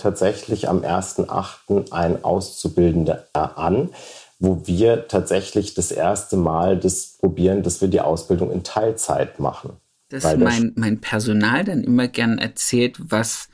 tatsächlich am 1.8. ein Auszubildender an, wo wir tatsächlich das erste Mal das probieren, dass wir die Ausbildung in Teilzeit machen. Dass mein, mein Personal dann immer gern erzählt, was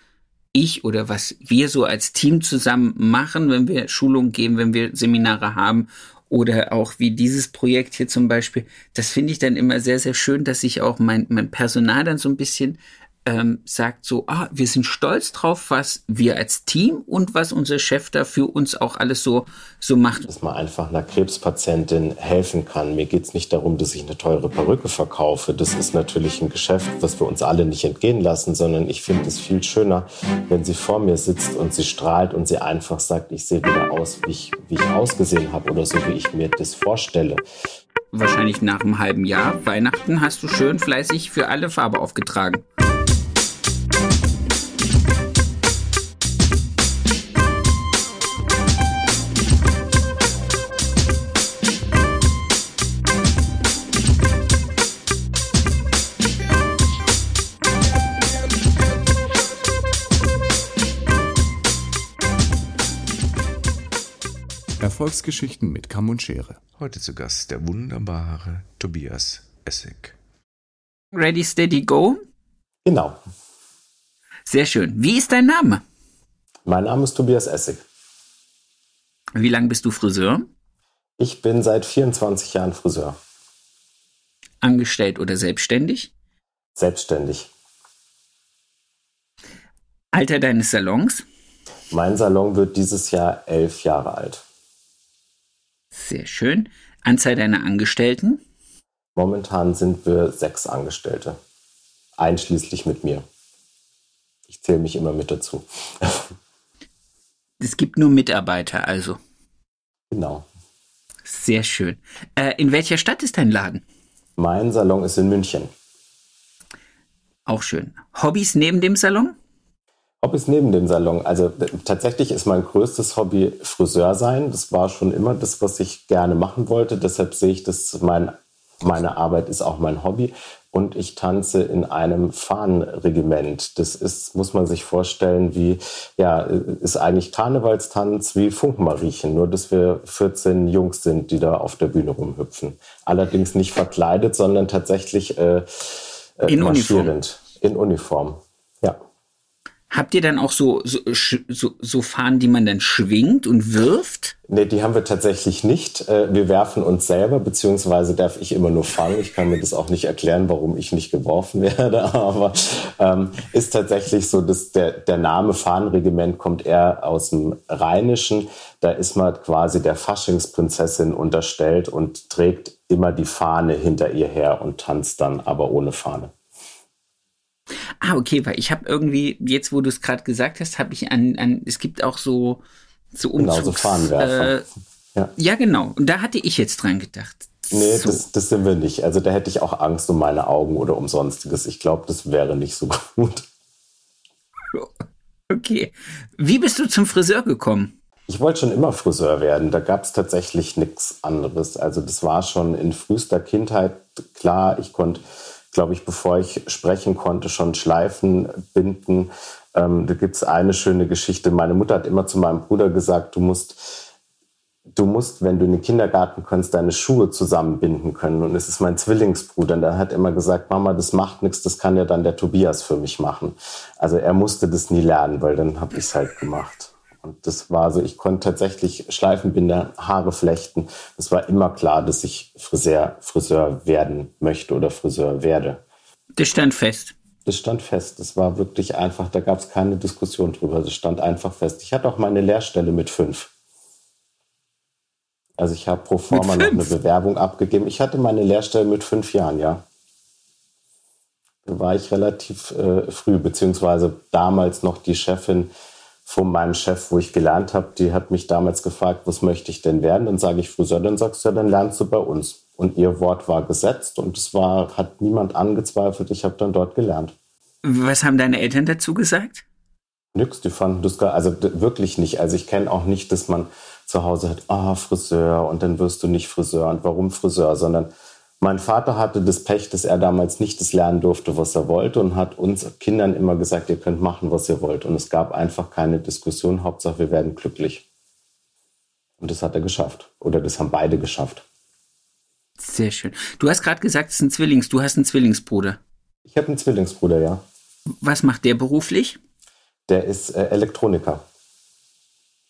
ich oder was wir so als Team zusammen machen, wenn wir Schulungen geben, wenn wir Seminare haben oder auch wie dieses Projekt hier zum Beispiel. Das finde ich dann immer sehr, sehr schön, dass sich auch mein, mein Personal dann so ein bisschen ähm, sagt so, ah, wir sind stolz drauf, was wir als Team und was unser Chef da für uns auch alles so, so macht. Dass man einfach einer Krebspatientin helfen kann. Mir geht es nicht darum, dass ich eine teure Perücke verkaufe. Das ist natürlich ein Geschäft, was wir uns alle nicht entgehen lassen, sondern ich finde es viel schöner, wenn sie vor mir sitzt und sie strahlt und sie einfach sagt, ich sehe wieder aus, wie ich, wie ich ausgesehen habe oder so, wie ich mir das vorstelle wahrscheinlich nach einem halben Jahr Weihnachten hast du schön fleißig für alle Farbe aufgetragen. Erfolgsgeschichten mit Kamm und Schere. Heute zu Gast der wunderbare Tobias Essig. Ready, steady, go? Genau. Sehr schön. Wie ist dein Name? Mein Name ist Tobias Essig. Wie lange bist du Friseur? Ich bin seit 24 Jahren Friseur. Angestellt oder selbstständig? Selbstständig. Alter deines Salons? Mein Salon wird dieses Jahr elf Jahre alt. Sehr schön. Anzahl deiner Angestellten? Momentan sind wir sechs Angestellte, einschließlich mit mir. Ich zähle mich immer mit dazu. Es gibt nur Mitarbeiter, also. Genau. Sehr schön. Äh, in welcher Stadt ist dein Laden? Mein Salon ist in München. Auch schön. Hobbys neben dem Salon? Hobbys neben dem Salon. Also tatsächlich ist mein größtes Hobby Friseur sein. Das war schon immer das, was ich gerne machen wollte. Deshalb sehe ich, dass mein, meine Arbeit ist auch mein Hobby. Und ich tanze in einem Fahnenregiment. Das ist, muss man sich vorstellen, wie, ja, ist eigentlich Karnevalstanz wie Funkenmariechen. Nur, dass wir 14 Jungs sind, die da auf der Bühne rumhüpfen. Allerdings nicht verkleidet, sondern tatsächlich äh, äh in Uniform. In Uniform. Habt ihr dann auch so, so, so, so Fahnen, die man dann schwingt und wirft? Nee, die haben wir tatsächlich nicht. Äh, wir werfen uns selber, beziehungsweise darf ich immer nur fangen. Ich kann mir das auch nicht erklären, warum ich nicht geworfen werde, aber ähm, ist tatsächlich so, dass der, der Name Fahnenregiment kommt eher aus dem Rheinischen. Da ist man quasi der Faschingsprinzessin unterstellt und trägt immer die Fahne hinter ihr her und tanzt dann aber ohne Fahne. Ah, okay, weil ich habe irgendwie, jetzt wo du es gerade gesagt hast, habe ich an, an, es gibt auch so, so Umzugs... Genau, so Fahnenwerfer. Äh, ja. ja, genau. Und da hatte ich jetzt dran gedacht. Nee, so. das, das sind wir nicht. Also da hätte ich auch Angst um meine Augen oder um sonstiges. Ich glaube, das wäre nicht so gut. Okay. Wie bist du zum Friseur gekommen? Ich wollte schon immer Friseur werden. Da gab es tatsächlich nichts anderes. Also das war schon in frühester Kindheit klar. Ich konnte glaube ich, bevor ich sprechen konnte, schon Schleifen binden. Ähm, da gibt es eine schöne Geschichte. Meine Mutter hat immer zu meinem Bruder gesagt, du musst, du musst, wenn du in den Kindergarten kommst, deine Schuhe zusammenbinden können. Und es ist mein Zwillingsbruder. Und der hat immer gesagt, Mama, das macht nichts, das kann ja dann der Tobias für mich machen. Also er musste das nie lernen, weil dann habe ich es halt gemacht. Und das war so, ich konnte tatsächlich Schleifenbinder, Haare flechten. Es war immer klar, dass ich Friseur, Friseur werden möchte oder Friseur werde. Das stand fest. Das stand fest. Das war wirklich einfach, da gab es keine Diskussion drüber. Das stand einfach fest. Ich hatte auch meine Lehrstelle mit fünf. Also ich habe pro forma noch eine Bewerbung abgegeben. Ich hatte meine Lehrstelle mit fünf Jahren, ja. Da war ich relativ äh, früh, beziehungsweise damals noch die Chefin von meinem Chef, wo ich gelernt habe, die hat mich damals gefragt, was möchte ich denn werden? Dann sage ich Friseur, dann sagst du ja, dann lernst du bei uns. Und ihr Wort war gesetzt und es war, hat niemand angezweifelt. Ich habe dann dort gelernt. Was haben deine Eltern dazu gesagt? Nix, die fanden das gar, also wirklich nicht. Also ich kenne auch nicht, dass man zu Hause hat, ah, Friseur und dann wirst du nicht Friseur und warum Friseur, sondern Mein Vater hatte das Pech, dass er damals nicht das lernen durfte, was er wollte und hat uns Kindern immer gesagt, ihr könnt machen, was ihr wollt. Und es gab einfach keine Diskussion. Hauptsache, wir werden glücklich. Und das hat er geschafft. Oder das haben beide geschafft. Sehr schön. Du hast gerade gesagt, es ist ein Zwillings. Du hast einen Zwillingsbruder. Ich habe einen Zwillingsbruder, ja. Was macht der beruflich? Der ist äh, Elektroniker.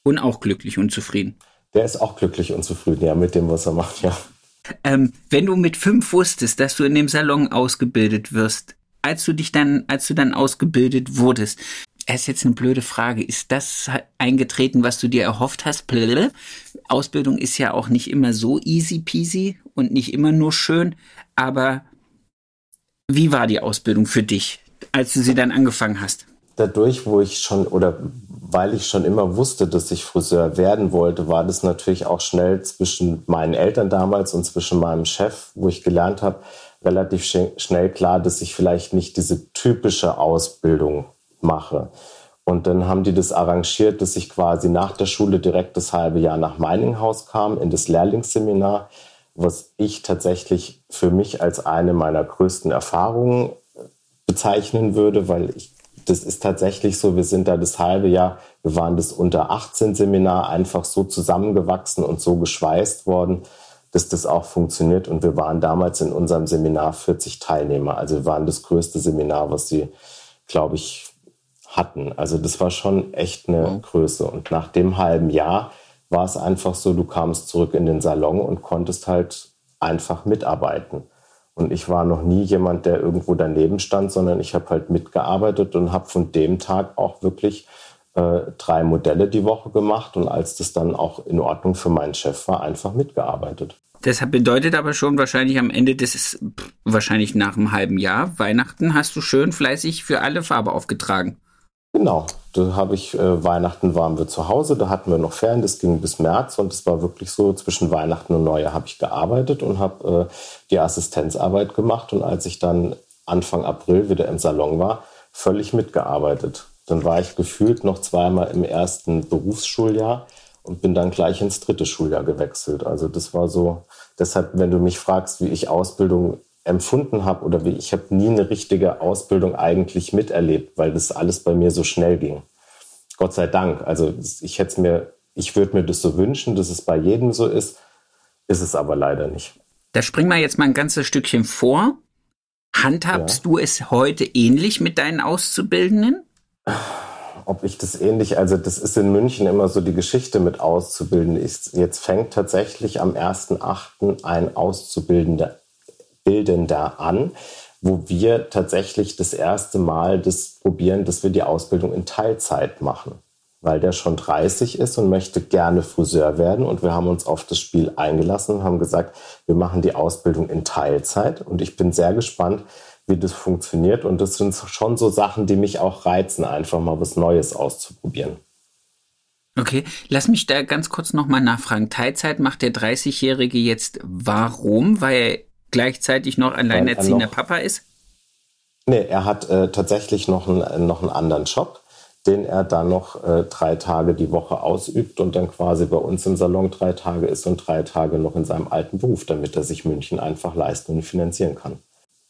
Und auch glücklich und zufrieden. Der ist auch glücklich und zufrieden, ja, mit dem, was er macht, ja. Ähm, wenn du mit fünf wusstest, dass du in dem Salon ausgebildet wirst, als du dich dann, als du dann ausgebildet wurdest, es ist jetzt eine blöde Frage. Ist das eingetreten, was du dir erhofft hast? Ausbildung ist ja auch nicht immer so easy peasy und nicht immer nur schön. Aber wie war die Ausbildung für dich, als du sie dann angefangen hast? Dadurch, wo ich schon oder weil ich schon immer wusste, dass ich Friseur werden wollte, war das natürlich auch schnell zwischen meinen Eltern damals und zwischen meinem Chef, wo ich gelernt habe, relativ schnell klar, dass ich vielleicht nicht diese typische Ausbildung mache. Und dann haben die das arrangiert, dass ich quasi nach der Schule direkt das halbe Jahr nach Meininghaus kam, in das Lehrlingsseminar, was ich tatsächlich für mich als eine meiner größten Erfahrungen bezeichnen würde, weil ich, das ist tatsächlich so, wir sind da das halbe Jahr, wir waren das unter 18 Seminar einfach so zusammengewachsen und so geschweißt worden, dass das auch funktioniert. Und wir waren damals in unserem Seminar 40 Teilnehmer. Also wir waren das größte Seminar, was sie, glaube ich, hatten. Also das war schon echt eine wow. Größe. Und nach dem halben Jahr war es einfach so, du kamst zurück in den Salon und konntest halt einfach mitarbeiten. Und ich war noch nie jemand, der irgendwo daneben stand, sondern ich habe halt mitgearbeitet und habe von dem Tag auch wirklich äh, drei Modelle die Woche gemacht. Und als das dann auch in Ordnung für meinen Chef war, einfach mitgearbeitet. Das bedeutet aber schon wahrscheinlich am Ende des, wahrscheinlich nach einem halben Jahr, Weihnachten hast du schön fleißig für alle Farbe aufgetragen. Genau, da habe ich, äh, Weihnachten waren wir zu Hause, da hatten wir noch Ferien, das ging bis März und es war wirklich so, zwischen Weihnachten und Neujahr habe ich gearbeitet und habe äh, die Assistenzarbeit gemacht und als ich dann Anfang April wieder im Salon war, völlig mitgearbeitet. Dann war ich gefühlt noch zweimal im ersten Berufsschuljahr und bin dann gleich ins dritte Schuljahr gewechselt. Also das war so, deshalb, wenn du mich fragst, wie ich Ausbildung empfunden habe oder wie ich habe nie eine richtige Ausbildung eigentlich miterlebt, weil das alles bei mir so schnell ging. Gott sei Dank. Also ich hätte mir, ich würde mir das so wünschen, dass es bei jedem so ist, ist es aber leider nicht. Da springen wir jetzt mal ein ganzes Stückchen vor. Handhabst ja. du es heute ähnlich mit deinen Auszubildenden? Ob ich das ähnlich, also das ist in München immer so die Geschichte mit Auszubildenden. Jetzt fängt tatsächlich am 1.8. ein Auszubildender Bildender an, wo wir tatsächlich das erste Mal das probieren, dass wir die Ausbildung in Teilzeit machen, weil der schon 30 ist und möchte gerne Friseur werden. Und wir haben uns auf das Spiel eingelassen und haben gesagt, wir machen die Ausbildung in Teilzeit. Und ich bin sehr gespannt, wie das funktioniert. Und das sind schon so Sachen, die mich auch reizen, einfach mal was Neues auszuprobieren. Okay, lass mich da ganz kurz nochmal nachfragen. Teilzeit macht der 30-Jährige jetzt warum? Weil gleichzeitig noch alleinerziehender Papa ist? Nee, er hat äh, tatsächlich noch einen, noch einen anderen Job, den er dann noch äh, drei Tage die Woche ausübt und dann quasi bei uns im Salon drei Tage ist und drei Tage noch in seinem alten Beruf, damit er sich München einfach leisten und finanzieren kann.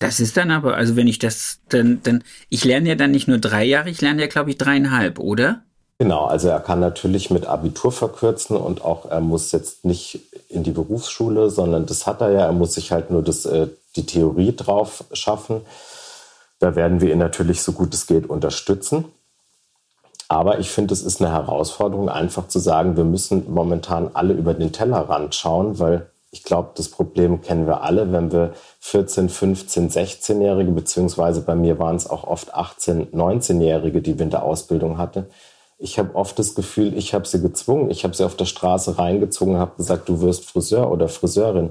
Das ist dann aber, also wenn ich das, dann, dann, ich lerne ja dann nicht nur drei Jahre, ich lerne ja, glaube ich, dreieinhalb, oder? Genau, also er kann natürlich mit Abitur verkürzen und auch er muss jetzt nicht in die Berufsschule, sondern das hat er ja. Er muss sich halt nur das, äh, die Theorie drauf schaffen. Da werden wir ihn natürlich so gut es geht unterstützen. Aber ich finde, es ist eine Herausforderung, einfach zu sagen, wir müssen momentan alle über den Tellerrand schauen, weil ich glaube, das Problem kennen wir alle, wenn wir 14, 15, 16-Jährige, beziehungsweise bei mir waren es auch oft 18, 19-Jährige, die wir in der Ausbildung hatten, ich habe oft das Gefühl, ich habe sie gezwungen. Ich habe sie auf der Straße reingezogen, habe gesagt, du wirst Friseur oder Friseurin.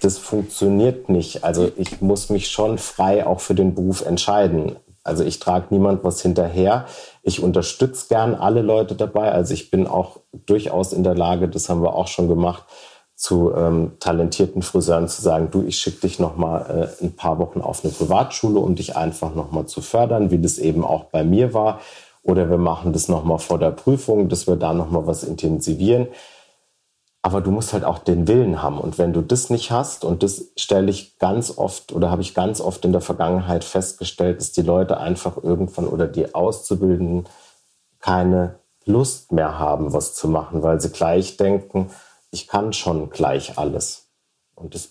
Das funktioniert nicht. Also ich muss mich schon frei auch für den Beruf entscheiden. Also ich trage niemand was hinterher. Ich unterstütze gern alle Leute dabei. Also ich bin auch durchaus in der Lage, das haben wir auch schon gemacht, zu ähm, talentierten Friseuren zu sagen, du, ich schicke dich noch mal äh, ein paar Wochen auf eine Privatschule, um dich einfach noch mal zu fördern, wie das eben auch bei mir war. Oder wir machen das nochmal vor der Prüfung, dass wir da nochmal was intensivieren. Aber du musst halt auch den Willen haben. Und wenn du das nicht hast, und das stelle ich ganz oft oder habe ich ganz oft in der Vergangenheit festgestellt, dass die Leute einfach irgendwann oder die Auszubildenden keine Lust mehr haben, was zu machen, weil sie gleich denken, ich kann schon gleich alles. Und das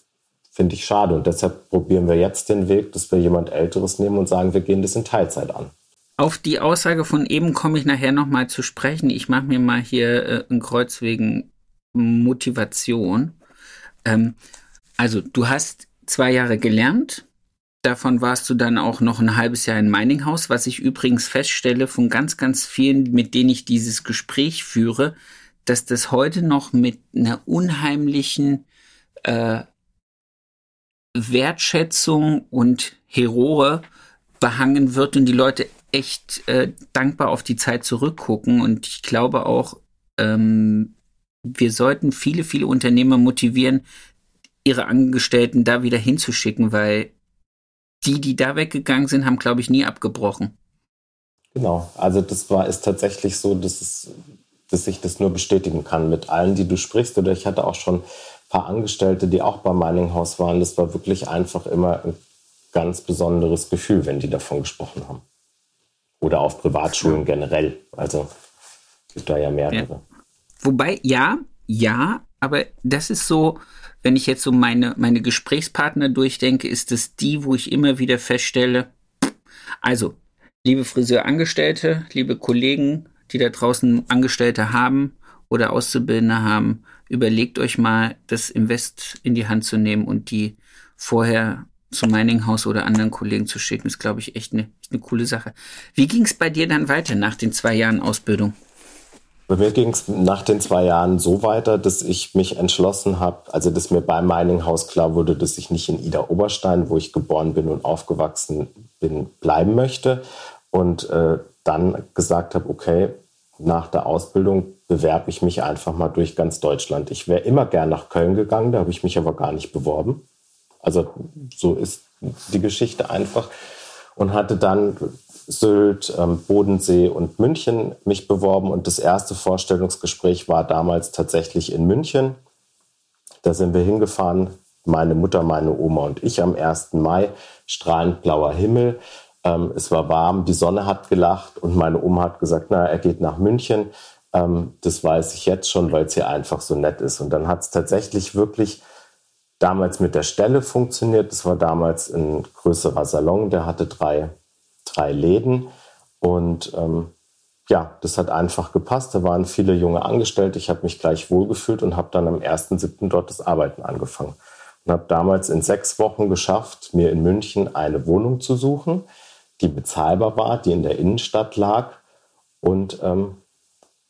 finde ich schade. Und deshalb probieren wir jetzt den Weg, dass wir jemand Älteres nehmen und sagen, wir gehen das in Teilzeit an. Auf die Aussage von eben komme ich nachher nochmal zu sprechen. Ich mache mir mal hier äh, ein Kreuz wegen Motivation. Ähm, also, du hast zwei Jahre gelernt. Davon warst du dann auch noch ein halbes Jahr in Mininghaus, was ich übrigens feststelle von ganz, ganz vielen, mit denen ich dieses Gespräch führe, dass das heute noch mit einer unheimlichen äh, Wertschätzung und Herore behangen wird und die Leute echt äh, dankbar auf die Zeit zurückgucken. Und ich glaube auch, ähm, wir sollten viele, viele Unternehmer motivieren, ihre Angestellten da wieder hinzuschicken, weil die, die da weggegangen sind, haben, glaube ich, nie abgebrochen. Genau, also das war ist tatsächlich so, dass, es, dass ich das nur bestätigen kann mit allen, die du sprichst. Oder ich hatte auch schon ein paar Angestellte, die auch beim Mining House waren. Das war wirklich einfach immer ein ganz besonderes Gefühl, wenn die davon gesprochen haben. Oder auf Privatschulen generell. Also gibt da ja mehrere. Ja. Wobei, ja, ja, aber das ist so, wenn ich jetzt so meine, meine Gesprächspartner durchdenke, ist es die, wo ich immer wieder feststelle, also, liebe Friseurangestellte, liebe Kollegen, die da draußen Angestellte haben oder Auszubildende haben, überlegt euch mal, das Invest in die Hand zu nehmen und die vorher zum Mining House oder anderen Kollegen zu schicken, ist, glaube ich, echt eine, eine coole Sache. Wie ging es bei dir dann weiter nach den zwei Jahren Ausbildung? Bei mir ging es nach den zwei Jahren so weiter, dass ich mich entschlossen habe, also dass mir beim Mining House klar wurde, dass ich nicht in Ida Oberstein, wo ich geboren bin und aufgewachsen bin, bleiben möchte. Und äh, dann gesagt habe, okay, nach der Ausbildung bewerbe ich mich einfach mal durch ganz Deutschland. Ich wäre immer gern nach Köln gegangen, da habe ich mich aber gar nicht beworben. Also so ist die Geschichte einfach. Und hatte dann Sylt, ähm, Bodensee und München mich beworben und das erste Vorstellungsgespräch war damals tatsächlich in München. Da sind wir hingefahren, meine Mutter, meine Oma und ich am 1. Mai, strahlend blauer Himmel. Ähm, es war warm, die Sonne hat gelacht und meine Oma hat gesagt, na, er geht nach München. Ähm, das weiß ich jetzt schon, weil es hier einfach so nett ist. Und dann hat es tatsächlich wirklich damals mit der Stelle funktioniert. Das war damals ein größerer Salon, der hatte drei drei Läden. Und ähm, ja, das hat einfach gepasst. Da waren viele junge Angestellte. Ich habe mich gleich wohlgefühlt und habe dann am 1.7. dort das Arbeiten angefangen. Und habe damals in sechs Wochen geschafft, mir in München eine Wohnung zu suchen, die bezahlbar war, die in der Innenstadt lag und ähm,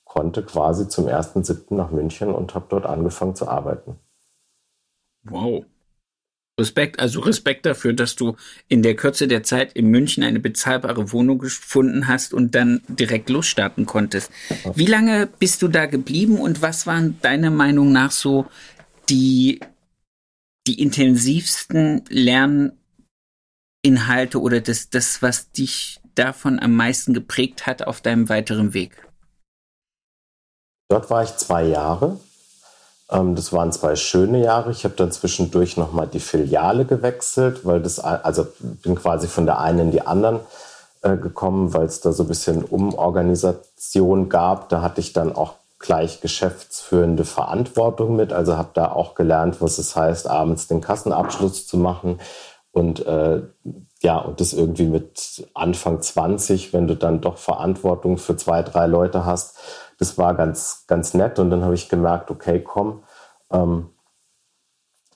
konnte quasi zum 1.7. nach München und habe dort angefangen zu arbeiten. Wow. Respekt, also Respekt dafür, dass du in der Kürze der Zeit in München eine bezahlbare Wohnung gefunden hast und dann direkt losstarten konntest. Wie lange bist du da geblieben und was waren deiner Meinung nach so die, die intensivsten Lerninhalte oder das, das, was dich davon am meisten geprägt hat auf deinem weiteren Weg? Dort war ich zwei Jahre das waren zwei schöne Jahre. Ich habe dann zwischendurch nochmal die Filiale gewechselt, weil das, also bin quasi von der einen in die anderen äh, gekommen, weil es da so ein bisschen Umorganisation gab. Da hatte ich dann auch gleich geschäftsführende Verantwortung mit. Also habe da auch gelernt, was es heißt, abends den Kassenabschluss zu machen. Und äh, ja, und das irgendwie mit Anfang 20, wenn du dann doch Verantwortung für zwei, drei Leute hast, das war ganz, ganz nett. Und dann habe ich gemerkt, okay, komm, ähm,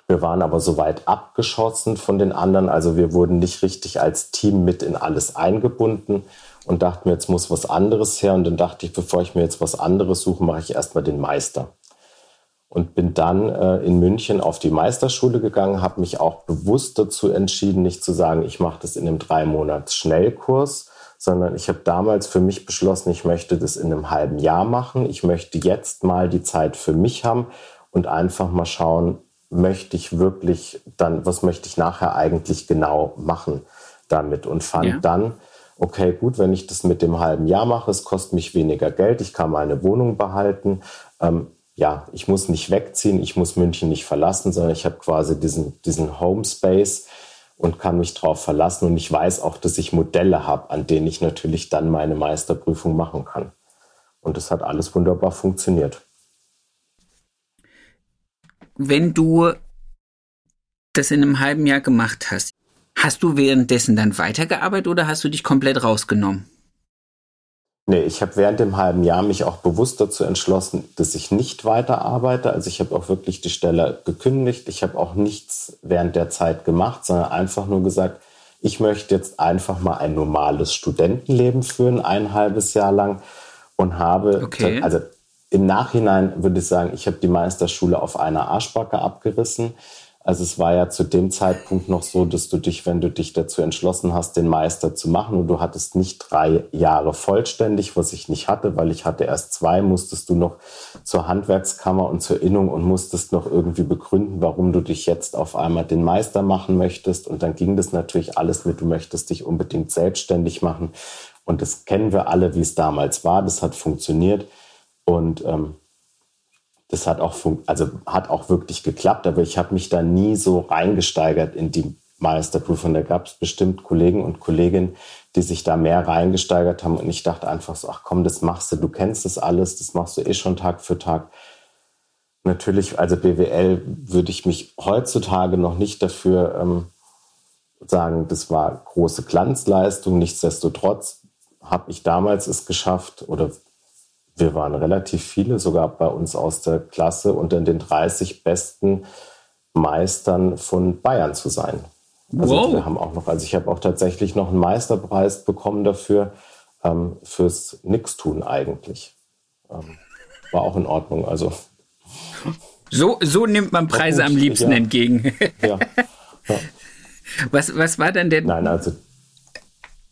wir waren aber so weit abgeschossen von den anderen. Also wir wurden nicht richtig als Team mit in alles eingebunden und dachten mir, jetzt muss was anderes her. Und dann dachte ich, bevor ich mir jetzt was anderes suche, mache ich erstmal den Meister. Und bin dann äh, in München auf die Meisterschule gegangen, habe mich auch bewusst dazu entschieden, nicht zu sagen, ich mache das in einem drei Monats Schnellkurs, sondern ich habe damals für mich beschlossen, ich möchte das in einem halben Jahr machen. Ich möchte jetzt mal die Zeit für mich haben und einfach mal schauen, möchte ich wirklich dann, was möchte ich nachher eigentlich genau machen damit und fand ja. dann, okay, gut, wenn ich das mit dem halben Jahr mache, es kostet mich weniger Geld, ich kann meine Wohnung behalten. Ähm, ja, ich muss nicht wegziehen, ich muss München nicht verlassen, sondern ich habe quasi diesen, diesen Home Space und kann mich darauf verlassen. Und ich weiß auch, dass ich Modelle habe, an denen ich natürlich dann meine Meisterprüfung machen kann. Und das hat alles wunderbar funktioniert. Wenn du das in einem halben Jahr gemacht hast, hast du währenddessen dann weitergearbeitet oder hast du dich komplett rausgenommen? Nee, ich habe während dem halben Jahr mich auch bewusst dazu entschlossen, dass ich nicht weiterarbeite. Also ich habe auch wirklich die Stelle gekündigt. Ich habe auch nichts während der Zeit gemacht, sondern einfach nur gesagt, ich möchte jetzt einfach mal ein normales Studentenleben führen, ein halbes Jahr lang und habe, okay. also im Nachhinein würde ich sagen, ich habe die Meisterschule auf einer Arschbacke abgerissen. Also es war ja zu dem Zeitpunkt noch so, dass du dich, wenn du dich dazu entschlossen hast, den Meister zu machen und du hattest nicht drei Jahre vollständig, was ich nicht hatte, weil ich hatte erst zwei, musstest du noch zur Handwerkskammer und zur Innung und musstest noch irgendwie begründen, warum du dich jetzt auf einmal den Meister machen möchtest. Und dann ging das natürlich alles mit, du möchtest dich unbedingt selbstständig machen. Und das kennen wir alle, wie es damals war. Das hat funktioniert. Und ähm, das hat auch, also hat auch wirklich geklappt, aber ich habe mich da nie so reingesteigert in die Meisterprüfung. Da gab es bestimmt Kollegen und Kolleginnen, die sich da mehr reingesteigert haben. Und ich dachte einfach so, ach komm, das machst du, du kennst das alles, das machst du eh schon Tag für Tag. Natürlich, also BWL würde ich mich heutzutage noch nicht dafür ähm, sagen, das war große Glanzleistung. Nichtsdestotrotz habe ich damals es geschafft oder wir waren relativ viele, sogar bei uns aus der Klasse, unter den 30 besten Meistern von Bayern zu sein. Also wow. wir haben auch noch, also ich habe auch tatsächlich noch einen Meisterpreis bekommen dafür, ähm, fürs Nixtun eigentlich. Ähm, war auch in Ordnung. Also so, so nimmt man Preise am liebsten ja. entgegen. ja. ja. Was, was war denn der? Nein, also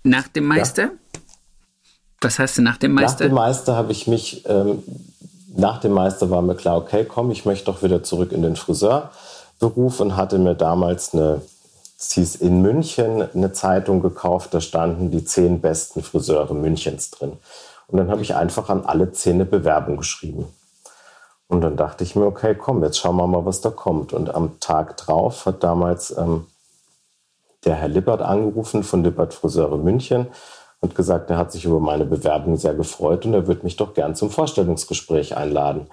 nach dem Meister? Ja. Was hast du nach dem Meister? Nach dem Meister habe ich mich, ähm, nach dem Meister war mir klar, okay, komm, ich möchte doch wieder zurück in den Friseurberuf und hatte mir damals eine, es hieß in München, eine Zeitung gekauft, da standen die zehn besten Friseure Münchens drin. Und dann habe ich einfach an alle zehn eine Bewerbung geschrieben. Und dann dachte ich mir, okay, komm, jetzt schauen wir mal, was da kommt. Und am Tag drauf hat damals ähm, der Herr Lippert angerufen von Lippert Friseure München und gesagt, er hat sich über meine Bewerbung sehr gefreut und er würde mich doch gern zum Vorstellungsgespräch einladen.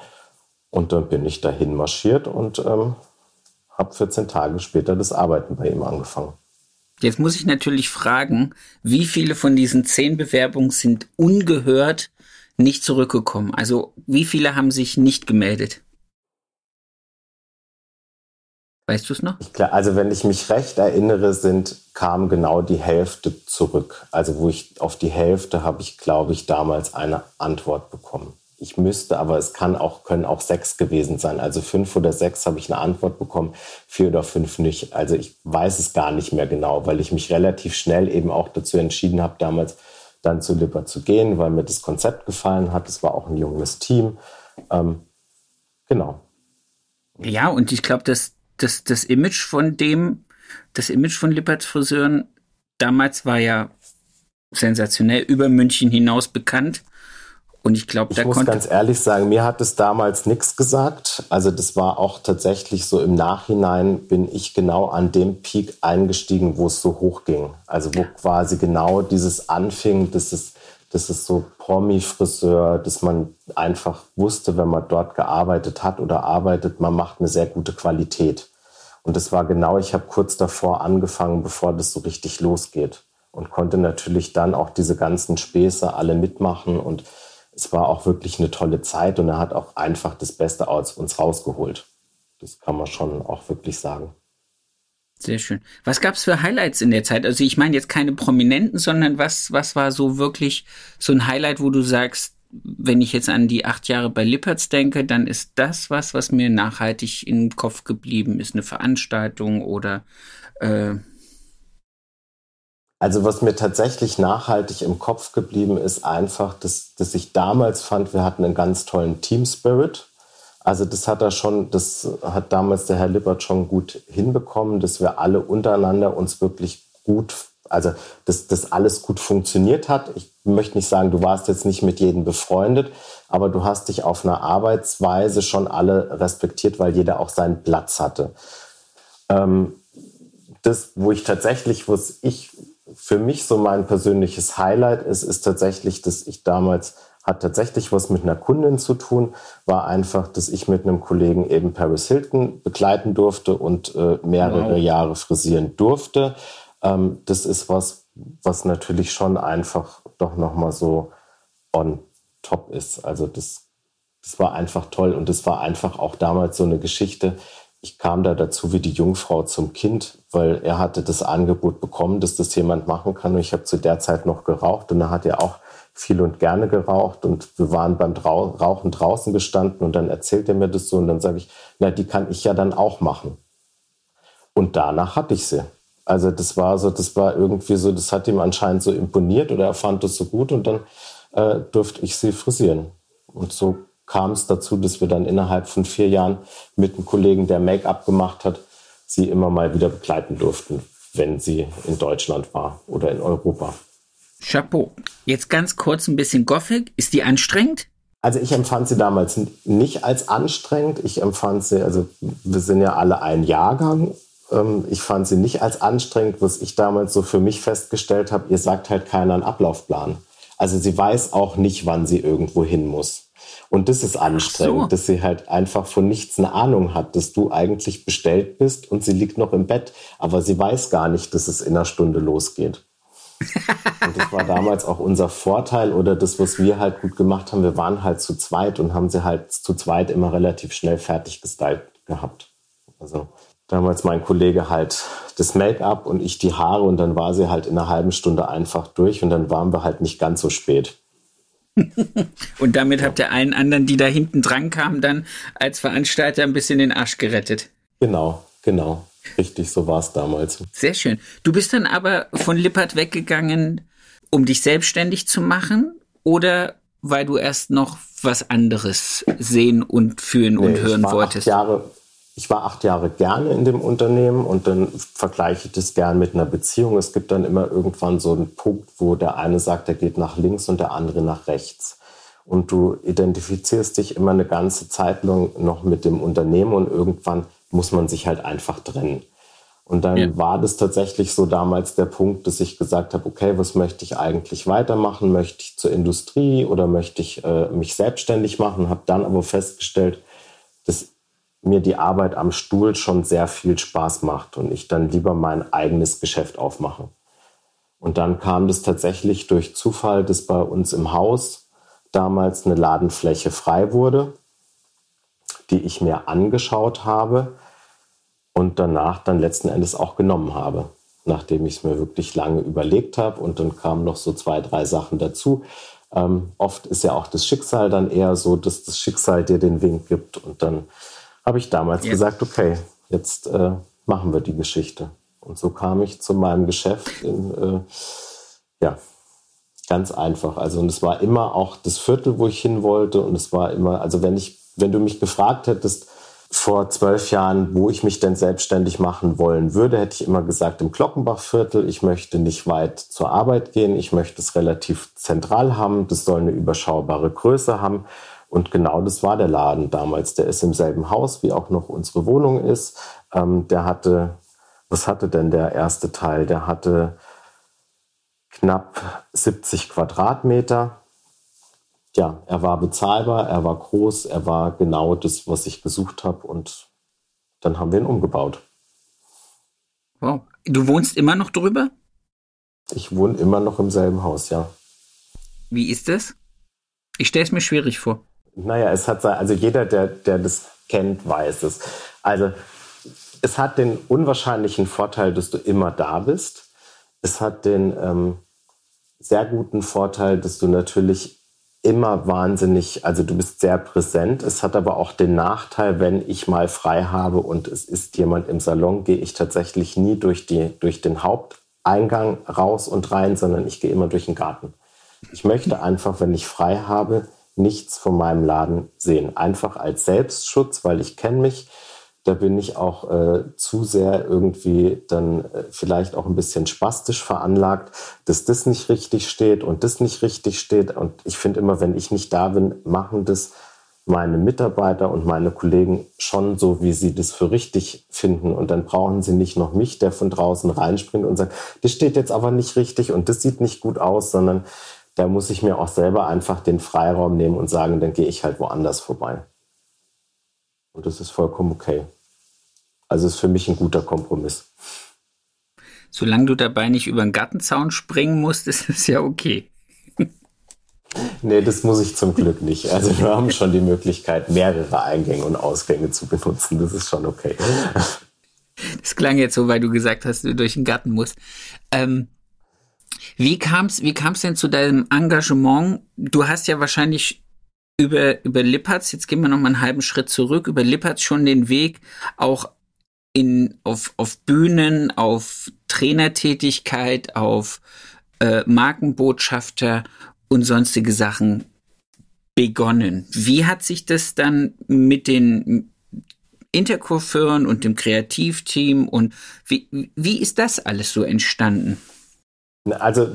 Und dann bin ich dahin marschiert und ähm, habe 14 Tage später das Arbeiten bei ihm angefangen. Jetzt muss ich natürlich fragen, wie viele von diesen zehn Bewerbungen sind ungehört nicht zurückgekommen? Also wie viele haben sich nicht gemeldet? Weißt du es noch? Ich, also wenn ich mich recht erinnere, sind, kam genau die Hälfte zurück. Also wo ich auf die Hälfte habe ich, glaube ich, damals eine Antwort bekommen. Ich müsste, aber es kann auch, können auch sechs gewesen sein. Also fünf oder sechs habe ich eine Antwort bekommen, vier oder fünf nicht. Also ich weiß es gar nicht mehr genau, weil ich mich relativ schnell eben auch dazu entschieden habe, damals dann zu Lipper zu gehen, weil mir das Konzept gefallen hat. Es war auch ein junges Team. Ähm, genau. Ja, und ich glaube, dass das, das Image von dem, das Image von Lipperts Friseuren damals war ja sensationell über München hinaus bekannt. Und ich glaube, da konnte. Ich muss ganz ehrlich sagen, mir hat es damals nichts gesagt. Also, das war auch tatsächlich so im Nachhinein bin ich genau an dem Peak eingestiegen, wo es so hoch ging. Also, wo quasi genau dieses anfing, dass es das ist so Promi-Friseur, dass man einfach wusste, wenn man dort gearbeitet hat oder arbeitet, man macht eine sehr gute Qualität. Und das war genau, ich habe kurz davor angefangen, bevor das so richtig losgeht. Und konnte natürlich dann auch diese ganzen Späße alle mitmachen. Und es war auch wirklich eine tolle Zeit. Und er hat auch einfach das Beste aus uns rausgeholt. Das kann man schon auch wirklich sagen. Sehr schön. Was gab es für Highlights in der Zeit? Also ich meine jetzt keine Prominenten, sondern was, was war so wirklich so ein Highlight, wo du sagst, wenn ich jetzt an die acht Jahre bei Lippertz denke, dann ist das was, was mir nachhaltig im Kopf geblieben ist, eine Veranstaltung oder äh also was mir tatsächlich nachhaltig im Kopf geblieben ist, einfach, dass, dass ich damals fand, wir hatten einen ganz tollen Team Spirit. Also das hat er schon, das hat damals der Herr Lippert schon gut hinbekommen, dass wir alle untereinander uns wirklich gut also dass das alles gut funktioniert hat. Ich möchte nicht sagen, du warst jetzt nicht mit jedem befreundet, aber du hast dich auf einer Arbeitsweise schon alle respektiert, weil jeder auch seinen Platz hatte. Ähm, das, wo ich tatsächlich, was ich für mich so mein persönliches Highlight ist, ist tatsächlich, dass ich damals hat tatsächlich was mit einer Kundin zu tun, war einfach, dass ich mit einem Kollegen eben Paris Hilton begleiten durfte und äh, mehrere wow. Jahre frisieren durfte. Ähm, das ist was, was natürlich schon einfach doch nochmal so on top ist. Also das, das war einfach toll und das war einfach auch damals so eine Geschichte. Ich kam da dazu wie die Jungfrau zum Kind, weil er hatte das Angebot bekommen, dass das jemand machen kann. Und ich habe zu der Zeit noch geraucht und da hat er auch viel und gerne geraucht und wir waren beim Trau Rauchen draußen gestanden und dann erzählt er mir das so und dann sage ich, na, die kann ich ja dann auch machen. Und danach hatte ich sie. Also das war so, das war irgendwie so, das hat ihm anscheinend so imponiert oder er fand das so gut und dann äh, durfte ich sie frisieren. Und so kam es dazu, dass wir dann innerhalb von vier Jahren mit einem Kollegen, der Make-up gemacht hat, sie immer mal wieder begleiten durften, wenn sie in Deutschland war oder in Europa. Chapeau. Jetzt ganz kurz ein bisschen Gothic. Ist die anstrengend? Also ich empfand sie damals nicht als anstrengend. Ich empfand sie, also wir sind ja alle ein Jahrgang. Ähm, ich fand sie nicht als anstrengend, was ich damals so für mich festgestellt habe. Ihr sagt halt keiner einen Ablaufplan. Also sie weiß auch nicht, wann sie irgendwo hin muss. Und das ist anstrengend, so. dass sie halt einfach von nichts eine Ahnung hat, dass du eigentlich bestellt bist und sie liegt noch im Bett, aber sie weiß gar nicht, dass es in einer Stunde losgeht. Und das war damals auch unser Vorteil oder das, was wir halt gut gemacht haben. Wir waren halt zu zweit und haben sie halt zu zweit immer relativ schnell fertig gestylt gehabt. Also damals mein Kollege halt das Make-up und ich die Haare und dann war sie halt in einer halben Stunde einfach durch und dann waren wir halt nicht ganz so spät. und damit habt ihr allen anderen, die da hinten dran kamen, dann als Veranstalter ein bisschen den Arsch gerettet. Genau, genau. Richtig, so war es damals. Sehr schön. Du bist dann aber von Lippert weggegangen, um dich selbstständig zu machen oder weil du erst noch was anderes sehen und fühlen nee, und hören wolltest? Jahre, ich war acht Jahre gerne in dem Unternehmen und dann vergleiche ich das gern mit einer Beziehung. Es gibt dann immer irgendwann so einen Punkt, wo der eine sagt, er geht nach links und der andere nach rechts. Und du identifizierst dich immer eine ganze Zeit lang noch mit dem Unternehmen und irgendwann muss man sich halt einfach trennen. Und dann ja. war das tatsächlich so damals der Punkt, dass ich gesagt habe, okay, was möchte ich eigentlich weitermachen? Möchte ich zur Industrie oder möchte ich äh, mich selbstständig machen? Habe dann aber festgestellt, dass mir die Arbeit am Stuhl schon sehr viel Spaß macht und ich dann lieber mein eigenes Geschäft aufmache. Und dann kam das tatsächlich durch Zufall, dass bei uns im Haus damals eine Ladenfläche frei wurde, die ich mir angeschaut habe und danach dann letzten Endes auch genommen habe, nachdem ich es mir wirklich lange überlegt habe und dann kamen noch so zwei, drei Sachen dazu. Ähm, oft ist ja auch das Schicksal dann eher so, dass das Schicksal dir den Wink gibt und dann habe ich damals ja. gesagt, okay, jetzt äh, machen wir die Geschichte. Und so kam ich zu meinem Geschäft in, äh, ja, ganz einfach. Also, und es war immer auch das Viertel, wo ich hin wollte. Und es war immer, also wenn ich, wenn du mich gefragt hättest, vor zwölf Jahren, wo ich mich denn selbstständig machen wollen würde, hätte ich immer gesagt, im Glockenbachviertel. Ich möchte nicht weit zur Arbeit gehen. Ich möchte es relativ zentral haben. Das soll eine überschaubare Größe haben. Und genau das war der Laden damals. Der ist im selben Haus, wie auch noch unsere Wohnung ist. Ähm, der hatte, was hatte denn der erste Teil? Der hatte knapp 70 Quadratmeter ja, er war bezahlbar, er war groß, er war genau das, was ich gesucht habe und dann haben wir ihn umgebaut. Wow. Du wohnst immer noch drüber? Ich wohne immer noch im selben Haus, ja. Wie ist das? Ich stelle es mir schwierig vor. Naja, es hat also jeder, der, der das kennt, weiß es. Also es hat den unwahrscheinlichen Vorteil, dass du immer da bist. Es hat den ähm, sehr guten Vorteil, dass du natürlich immer wahnsinnig, also du bist sehr präsent. Es hat aber auch den Nachteil, wenn ich mal frei habe und es ist jemand im Salon, gehe ich tatsächlich nie durch, die, durch den Haupteingang raus und rein, sondern ich gehe immer durch den Garten. Ich möchte einfach, wenn ich frei habe, nichts von meinem Laden sehen. Einfach als Selbstschutz, weil ich kenne mich. Da bin ich auch äh, zu sehr irgendwie dann äh, vielleicht auch ein bisschen spastisch veranlagt, dass das nicht richtig steht und das nicht richtig steht. Und ich finde immer, wenn ich nicht da bin, machen das meine Mitarbeiter und meine Kollegen schon so, wie sie das für richtig finden. Und dann brauchen sie nicht noch mich, der von draußen reinspringt und sagt, das steht jetzt aber nicht richtig und das sieht nicht gut aus, sondern da muss ich mir auch selber einfach den Freiraum nehmen und sagen, dann gehe ich halt woanders vorbei. Und das ist vollkommen okay. Also ist für mich ein guter Kompromiss. Solange du dabei nicht über den Gartenzaun springen musst, ist es ja okay. Nee, das muss ich zum Glück nicht. Also wir haben schon die Möglichkeit, mehrere Eingänge und Ausgänge zu benutzen. Das ist schon okay. Das klang jetzt so, weil du gesagt hast, du durch den Garten musst. Ähm, wie kam es wie kam's denn zu deinem Engagement? Du hast ja wahrscheinlich über, über Lippertz, jetzt gehen wir noch mal einen halben Schritt zurück, über Lippertz schon den Weg auch in, auf, auf Bühnen, auf Trainertätigkeit, auf äh, Markenbotschafter und sonstige Sachen begonnen. Wie hat sich das dann mit den Interkurfeuren und dem Kreativteam und wie, wie ist das alles so entstanden? Also,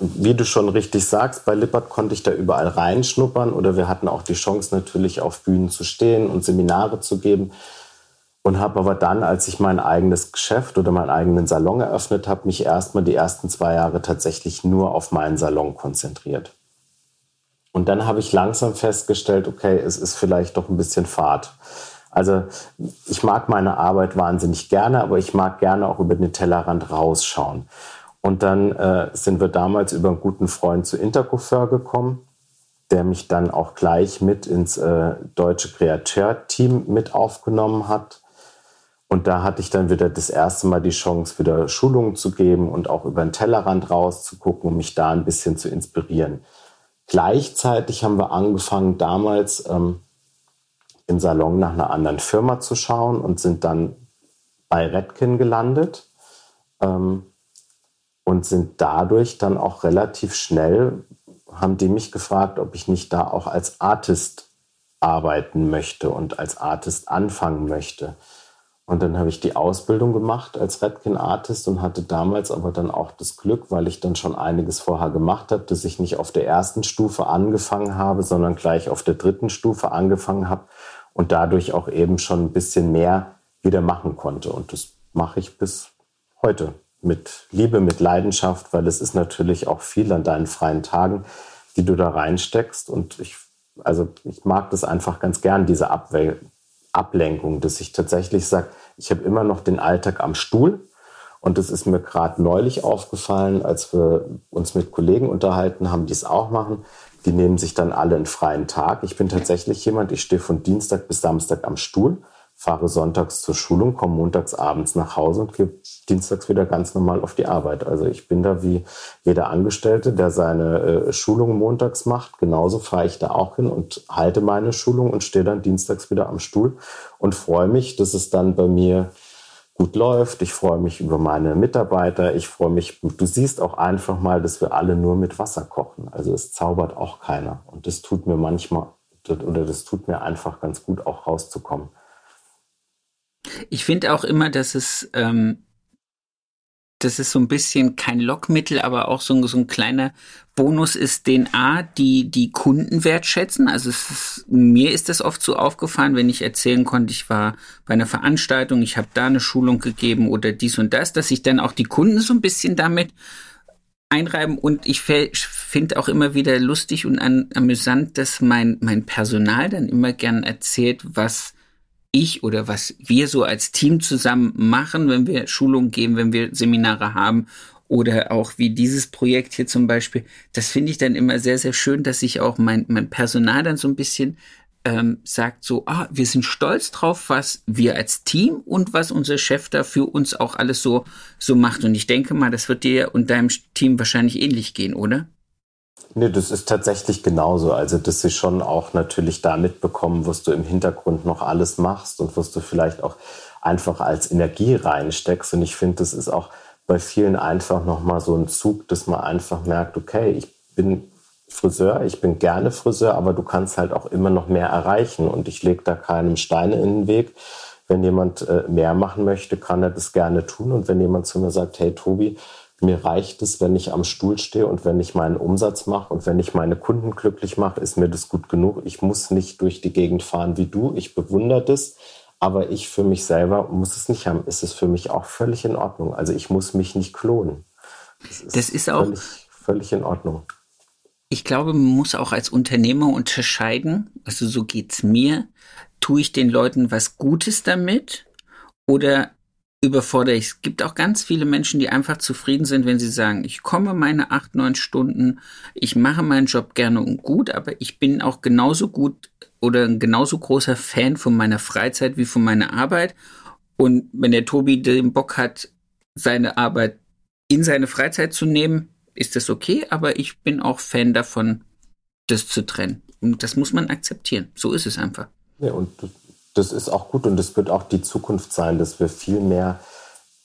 wie du schon richtig sagst, bei Lippert konnte ich da überall reinschnuppern oder wir hatten auch die Chance natürlich auf Bühnen zu stehen und Seminare zu geben und habe aber dann, als ich mein eigenes Geschäft oder meinen eigenen Salon eröffnet habe, mich erstmal die ersten zwei Jahre tatsächlich nur auf meinen Salon konzentriert. Und dann habe ich langsam festgestellt, okay, es ist vielleicht doch ein bisschen Fahrt. Also ich mag meine Arbeit wahnsinnig gerne, aber ich mag gerne auch über den Tellerrand rausschauen. Und dann äh, sind wir damals über einen guten Freund zu Intercoiffeur gekommen, der mich dann auch gleich mit ins äh, deutsche Kreateur-Team mit aufgenommen hat. Und da hatte ich dann wieder das erste Mal die Chance, wieder Schulungen zu geben und auch über den Tellerrand rauszugucken, um mich da ein bisschen zu inspirieren. Gleichzeitig haben wir angefangen, damals ähm, im Salon nach einer anderen Firma zu schauen und sind dann bei Redkin gelandet. Ähm, und sind dadurch dann auch relativ schnell, haben die mich gefragt, ob ich nicht da auch als Artist arbeiten möchte und als Artist anfangen möchte. Und dann habe ich die Ausbildung gemacht als Redkin Artist und hatte damals aber dann auch das Glück, weil ich dann schon einiges vorher gemacht habe, dass ich nicht auf der ersten Stufe angefangen habe, sondern gleich auf der dritten Stufe angefangen habe und dadurch auch eben schon ein bisschen mehr wieder machen konnte. Und das mache ich bis heute mit Liebe, mit Leidenschaft, weil es ist natürlich auch viel an deinen freien Tagen, die du da reinsteckst. Und ich, also ich mag das einfach ganz gern, diese Abwe Ablenkung, dass ich tatsächlich sage, ich habe immer noch den Alltag am Stuhl. Und das ist mir gerade neulich aufgefallen, als wir uns mit Kollegen unterhalten haben, die es auch machen. Die nehmen sich dann alle einen freien Tag. Ich bin tatsächlich jemand, ich stehe von Dienstag bis Samstag am Stuhl fahre sonntags zur Schulung, komme montags abends nach Hause und gehe dienstags wieder ganz normal auf die Arbeit. Also ich bin da wie jeder Angestellte, der seine äh, Schulung montags macht. Genauso fahre ich da auch hin und halte meine Schulung und stehe dann dienstags wieder am Stuhl und freue mich, dass es dann bei mir gut läuft. Ich freue mich über meine Mitarbeiter. Ich freue mich, du siehst auch einfach mal, dass wir alle nur mit Wasser kochen. Also es zaubert auch keiner. Und das tut mir manchmal, oder das tut mir einfach ganz gut, auch rauszukommen. Ich finde auch immer, dass es, ähm, dass es so ein bisschen kein Lockmittel, aber auch so, so ein kleiner Bonus ist, den A, die, die Kunden wertschätzen. Also ist, mir ist das oft so aufgefallen, wenn ich erzählen konnte, ich war bei einer Veranstaltung, ich habe da eine Schulung gegeben oder dies und das, dass sich dann auch die Kunden so ein bisschen damit einreiben und ich finde auch immer wieder lustig und an, amüsant, dass mein, mein Personal dann immer gern erzählt, was ich oder was wir so als Team zusammen machen, wenn wir Schulungen geben, wenn wir Seminare haben oder auch wie dieses Projekt hier zum Beispiel, das finde ich dann immer sehr, sehr schön, dass sich auch mein, mein Personal dann so ein bisschen ähm, sagt so, ah, wir sind stolz drauf, was wir als Team und was unser Chef da für uns auch alles so, so macht. Und ich denke mal, das wird dir und deinem Team wahrscheinlich ähnlich gehen, oder? Nee, das ist tatsächlich genauso. Also, dass sie schon auch natürlich da mitbekommen, was du im Hintergrund noch alles machst und was du vielleicht auch einfach als Energie reinsteckst. Und ich finde, das ist auch bei vielen einfach nochmal so ein Zug, dass man einfach merkt, okay, ich bin Friseur, ich bin gerne Friseur, aber du kannst halt auch immer noch mehr erreichen und ich lege da keinem Steine in den Weg. Wenn jemand äh, mehr machen möchte, kann er das gerne tun. Und wenn jemand zu mir sagt, hey Tobi, mir reicht es, wenn ich am Stuhl stehe und wenn ich meinen Umsatz mache und wenn ich meine Kunden glücklich mache, ist mir das gut genug. Ich muss nicht durch die Gegend fahren wie du. Ich bewundere das. Aber ich für mich selber muss es nicht haben. Ist es für mich auch völlig in Ordnung. Also ich muss mich nicht klonen. Das ist, das ist auch völlig, völlig in Ordnung. Ich glaube, man muss auch als Unternehmer unterscheiden. Also so geht's mir. Tue ich den Leuten was Gutes damit oder überfordere ich. Es gibt auch ganz viele Menschen, die einfach zufrieden sind, wenn sie sagen, ich komme meine acht, neun Stunden, ich mache meinen Job gerne und gut, aber ich bin auch genauso gut oder ein genauso großer Fan von meiner Freizeit wie von meiner Arbeit. Und wenn der Tobi den Bock hat, seine Arbeit in seine Freizeit zu nehmen, ist das okay, aber ich bin auch Fan davon, das zu trennen. Und das muss man akzeptieren. So ist es einfach. Ja, und das ist auch gut und es wird auch die Zukunft sein, dass wir viel mehr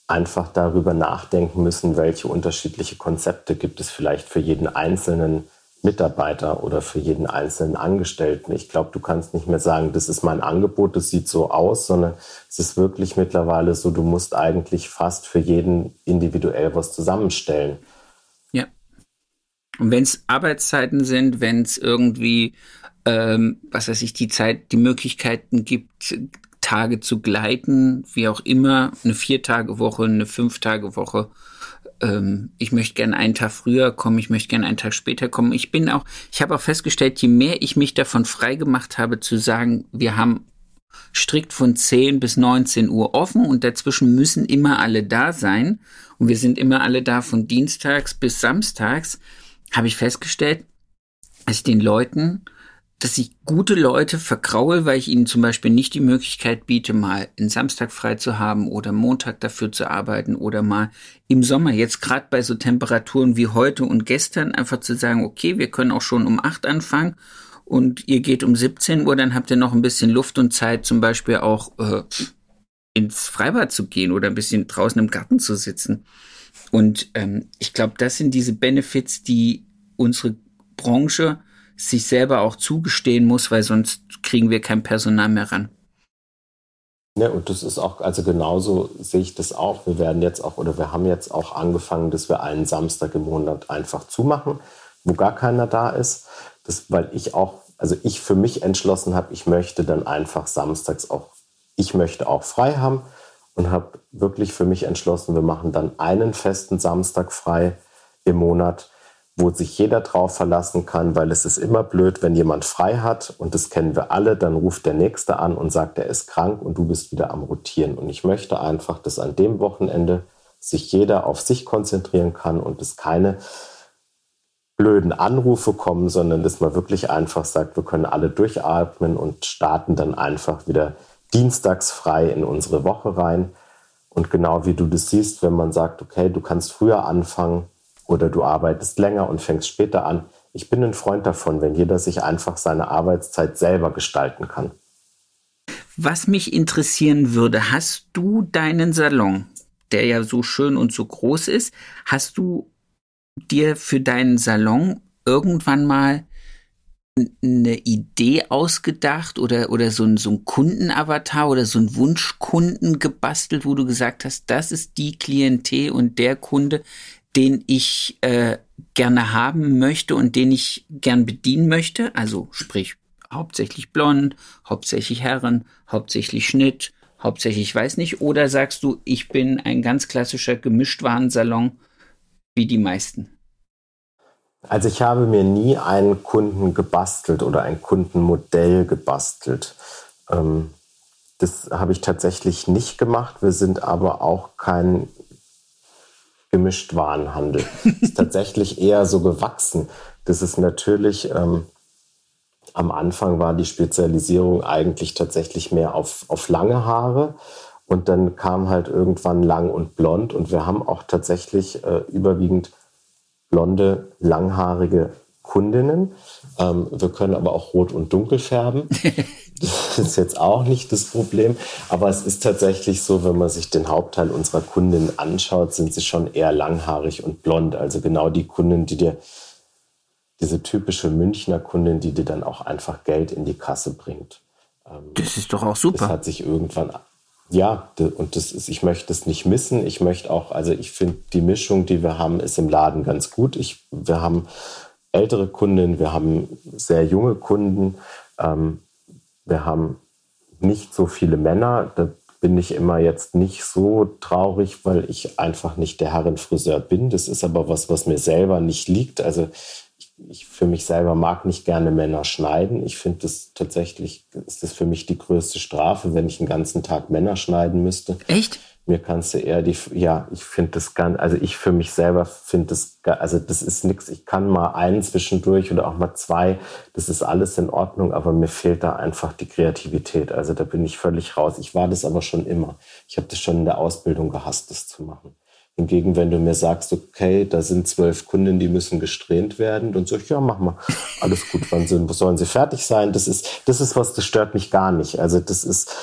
einfach darüber nachdenken müssen, welche unterschiedliche Konzepte gibt es vielleicht für jeden einzelnen Mitarbeiter oder für jeden einzelnen Angestellten. Ich glaube, du kannst nicht mehr sagen, das ist mein Angebot, das sieht so aus, sondern es ist wirklich mittlerweile so, du musst eigentlich fast für jeden individuell was zusammenstellen. Und wenn es Arbeitszeiten sind, wenn es irgendwie ähm, was weiß ich, die Zeit, die Möglichkeiten gibt, Tage zu gleiten, wie auch immer, eine Vier-Tage-Woche, eine Fünf-Tage-Woche. Ähm, ich möchte gerne einen Tag früher kommen, ich möchte gerne einen Tag später kommen. Ich bin auch, ich habe auch festgestellt, je mehr ich mich davon freigemacht habe, zu sagen, wir haben strikt von 10 bis 19 Uhr offen und dazwischen müssen immer alle da sein und wir sind immer alle da von Dienstags bis Samstags, habe ich festgestellt, dass ich den Leuten dass ich gute Leute verkraue, weil ich ihnen zum Beispiel nicht die Möglichkeit biete, mal einen Samstag frei zu haben oder Montag dafür zu arbeiten oder mal im Sommer, jetzt gerade bei so Temperaturen wie heute und gestern, einfach zu sagen, okay, wir können auch schon um acht anfangen und ihr geht um 17 Uhr, dann habt ihr noch ein bisschen Luft und Zeit, zum Beispiel auch äh, ins Freibad zu gehen oder ein bisschen draußen im Garten zu sitzen. Und ähm, ich glaube, das sind diese Benefits, die unsere Branche sich selber auch zugestehen muss, weil sonst kriegen wir kein Personal mehr ran. Ja, und das ist auch, also genauso sehe ich das auch. Wir werden jetzt auch, oder wir haben jetzt auch angefangen, dass wir einen Samstag im Monat einfach zumachen, wo gar keiner da ist. Das, weil ich auch, also ich für mich entschlossen habe, ich möchte dann einfach samstags auch, ich möchte auch frei haben und habe wirklich für mich entschlossen, wir machen dann einen festen Samstag frei im Monat wo sich jeder drauf verlassen kann, weil es ist immer blöd, wenn jemand frei hat und das kennen wir alle, dann ruft der Nächste an und sagt, er ist krank und du bist wieder am Rotieren. Und ich möchte einfach, dass an dem Wochenende sich jeder auf sich konzentrieren kann und es keine blöden Anrufe kommen, sondern dass man wirklich einfach sagt, wir können alle durchatmen und starten dann einfach wieder dienstags frei in unsere Woche rein. Und genau wie du das siehst, wenn man sagt, okay, du kannst früher anfangen, oder du arbeitest länger und fängst später an. Ich bin ein Freund davon, wenn jeder sich einfach seine Arbeitszeit selber gestalten kann. Was mich interessieren würde, hast du deinen Salon, der ja so schön und so groß ist, hast du dir für deinen Salon irgendwann mal eine Idee ausgedacht oder, oder so ein, so ein Kundenavatar oder so ein Wunschkunden gebastelt, wo du gesagt hast, das ist die Klientel und der Kunde, den ich äh, gerne haben möchte und den ich gern bedienen möchte. Also sprich hauptsächlich blond, hauptsächlich Herren, hauptsächlich Schnitt, hauptsächlich weiß nicht. Oder sagst du, ich bin ein ganz klassischer Gemischtwarensalon wie die meisten? Also ich habe mir nie einen Kunden gebastelt oder ein Kundenmodell gebastelt. Ähm, das habe ich tatsächlich nicht gemacht. Wir sind aber auch kein gemischt Warenhandel. ist tatsächlich eher so gewachsen. Das ist natürlich, ähm, am Anfang war die Spezialisierung eigentlich tatsächlich mehr auf, auf lange Haare. Und dann kam halt irgendwann lang und blond. Und wir haben auch tatsächlich äh, überwiegend blonde, langhaarige Kundinnen. Ähm, wir können aber auch rot und dunkel färben. Das ist jetzt auch nicht das Problem. Aber es ist tatsächlich so, wenn man sich den Hauptteil unserer Kundinnen anschaut, sind sie schon eher langhaarig und blond. Also genau die Kundin, die dir, diese typische Münchner Kundin, die dir dann auch einfach Geld in die Kasse bringt. Ähm, das ist doch auch super. Das hat sich irgendwann ja, und das ist, ich möchte es nicht missen. Ich möchte auch, also ich finde, die Mischung, die wir haben, ist im Laden ganz gut. Ich, wir haben ältere Kunden, wir haben sehr junge Kunden, ähm, wir haben nicht so viele Männer. Da bin ich immer jetzt nicht so traurig, weil ich einfach nicht der Herrenfriseur bin. Das ist aber was, was mir selber nicht liegt. Also ich für mich selber mag nicht gerne Männer schneiden. Ich finde das tatsächlich, ist das für mich die größte Strafe, wenn ich einen ganzen Tag Männer schneiden müsste. Echt? Mir kannst du eher die, ja, ich finde das ganz, also ich für mich selber finde das, also das ist nichts. Ich kann mal einen zwischendurch oder auch mal zwei. Das ist alles in Ordnung, aber mir fehlt da einfach die Kreativität. Also da bin ich völlig raus. Ich war das aber schon immer. Ich habe das schon in der Ausbildung gehasst, das zu machen. Hingegen, wenn du mir sagst, okay, da sind zwölf Kunden, die müssen gesträhnt werden, dann sag ich, ja, mach mal. Alles gut, wann sind, sollen sie fertig sein? Das ist, das ist was, das stört mich gar nicht. Also das ist,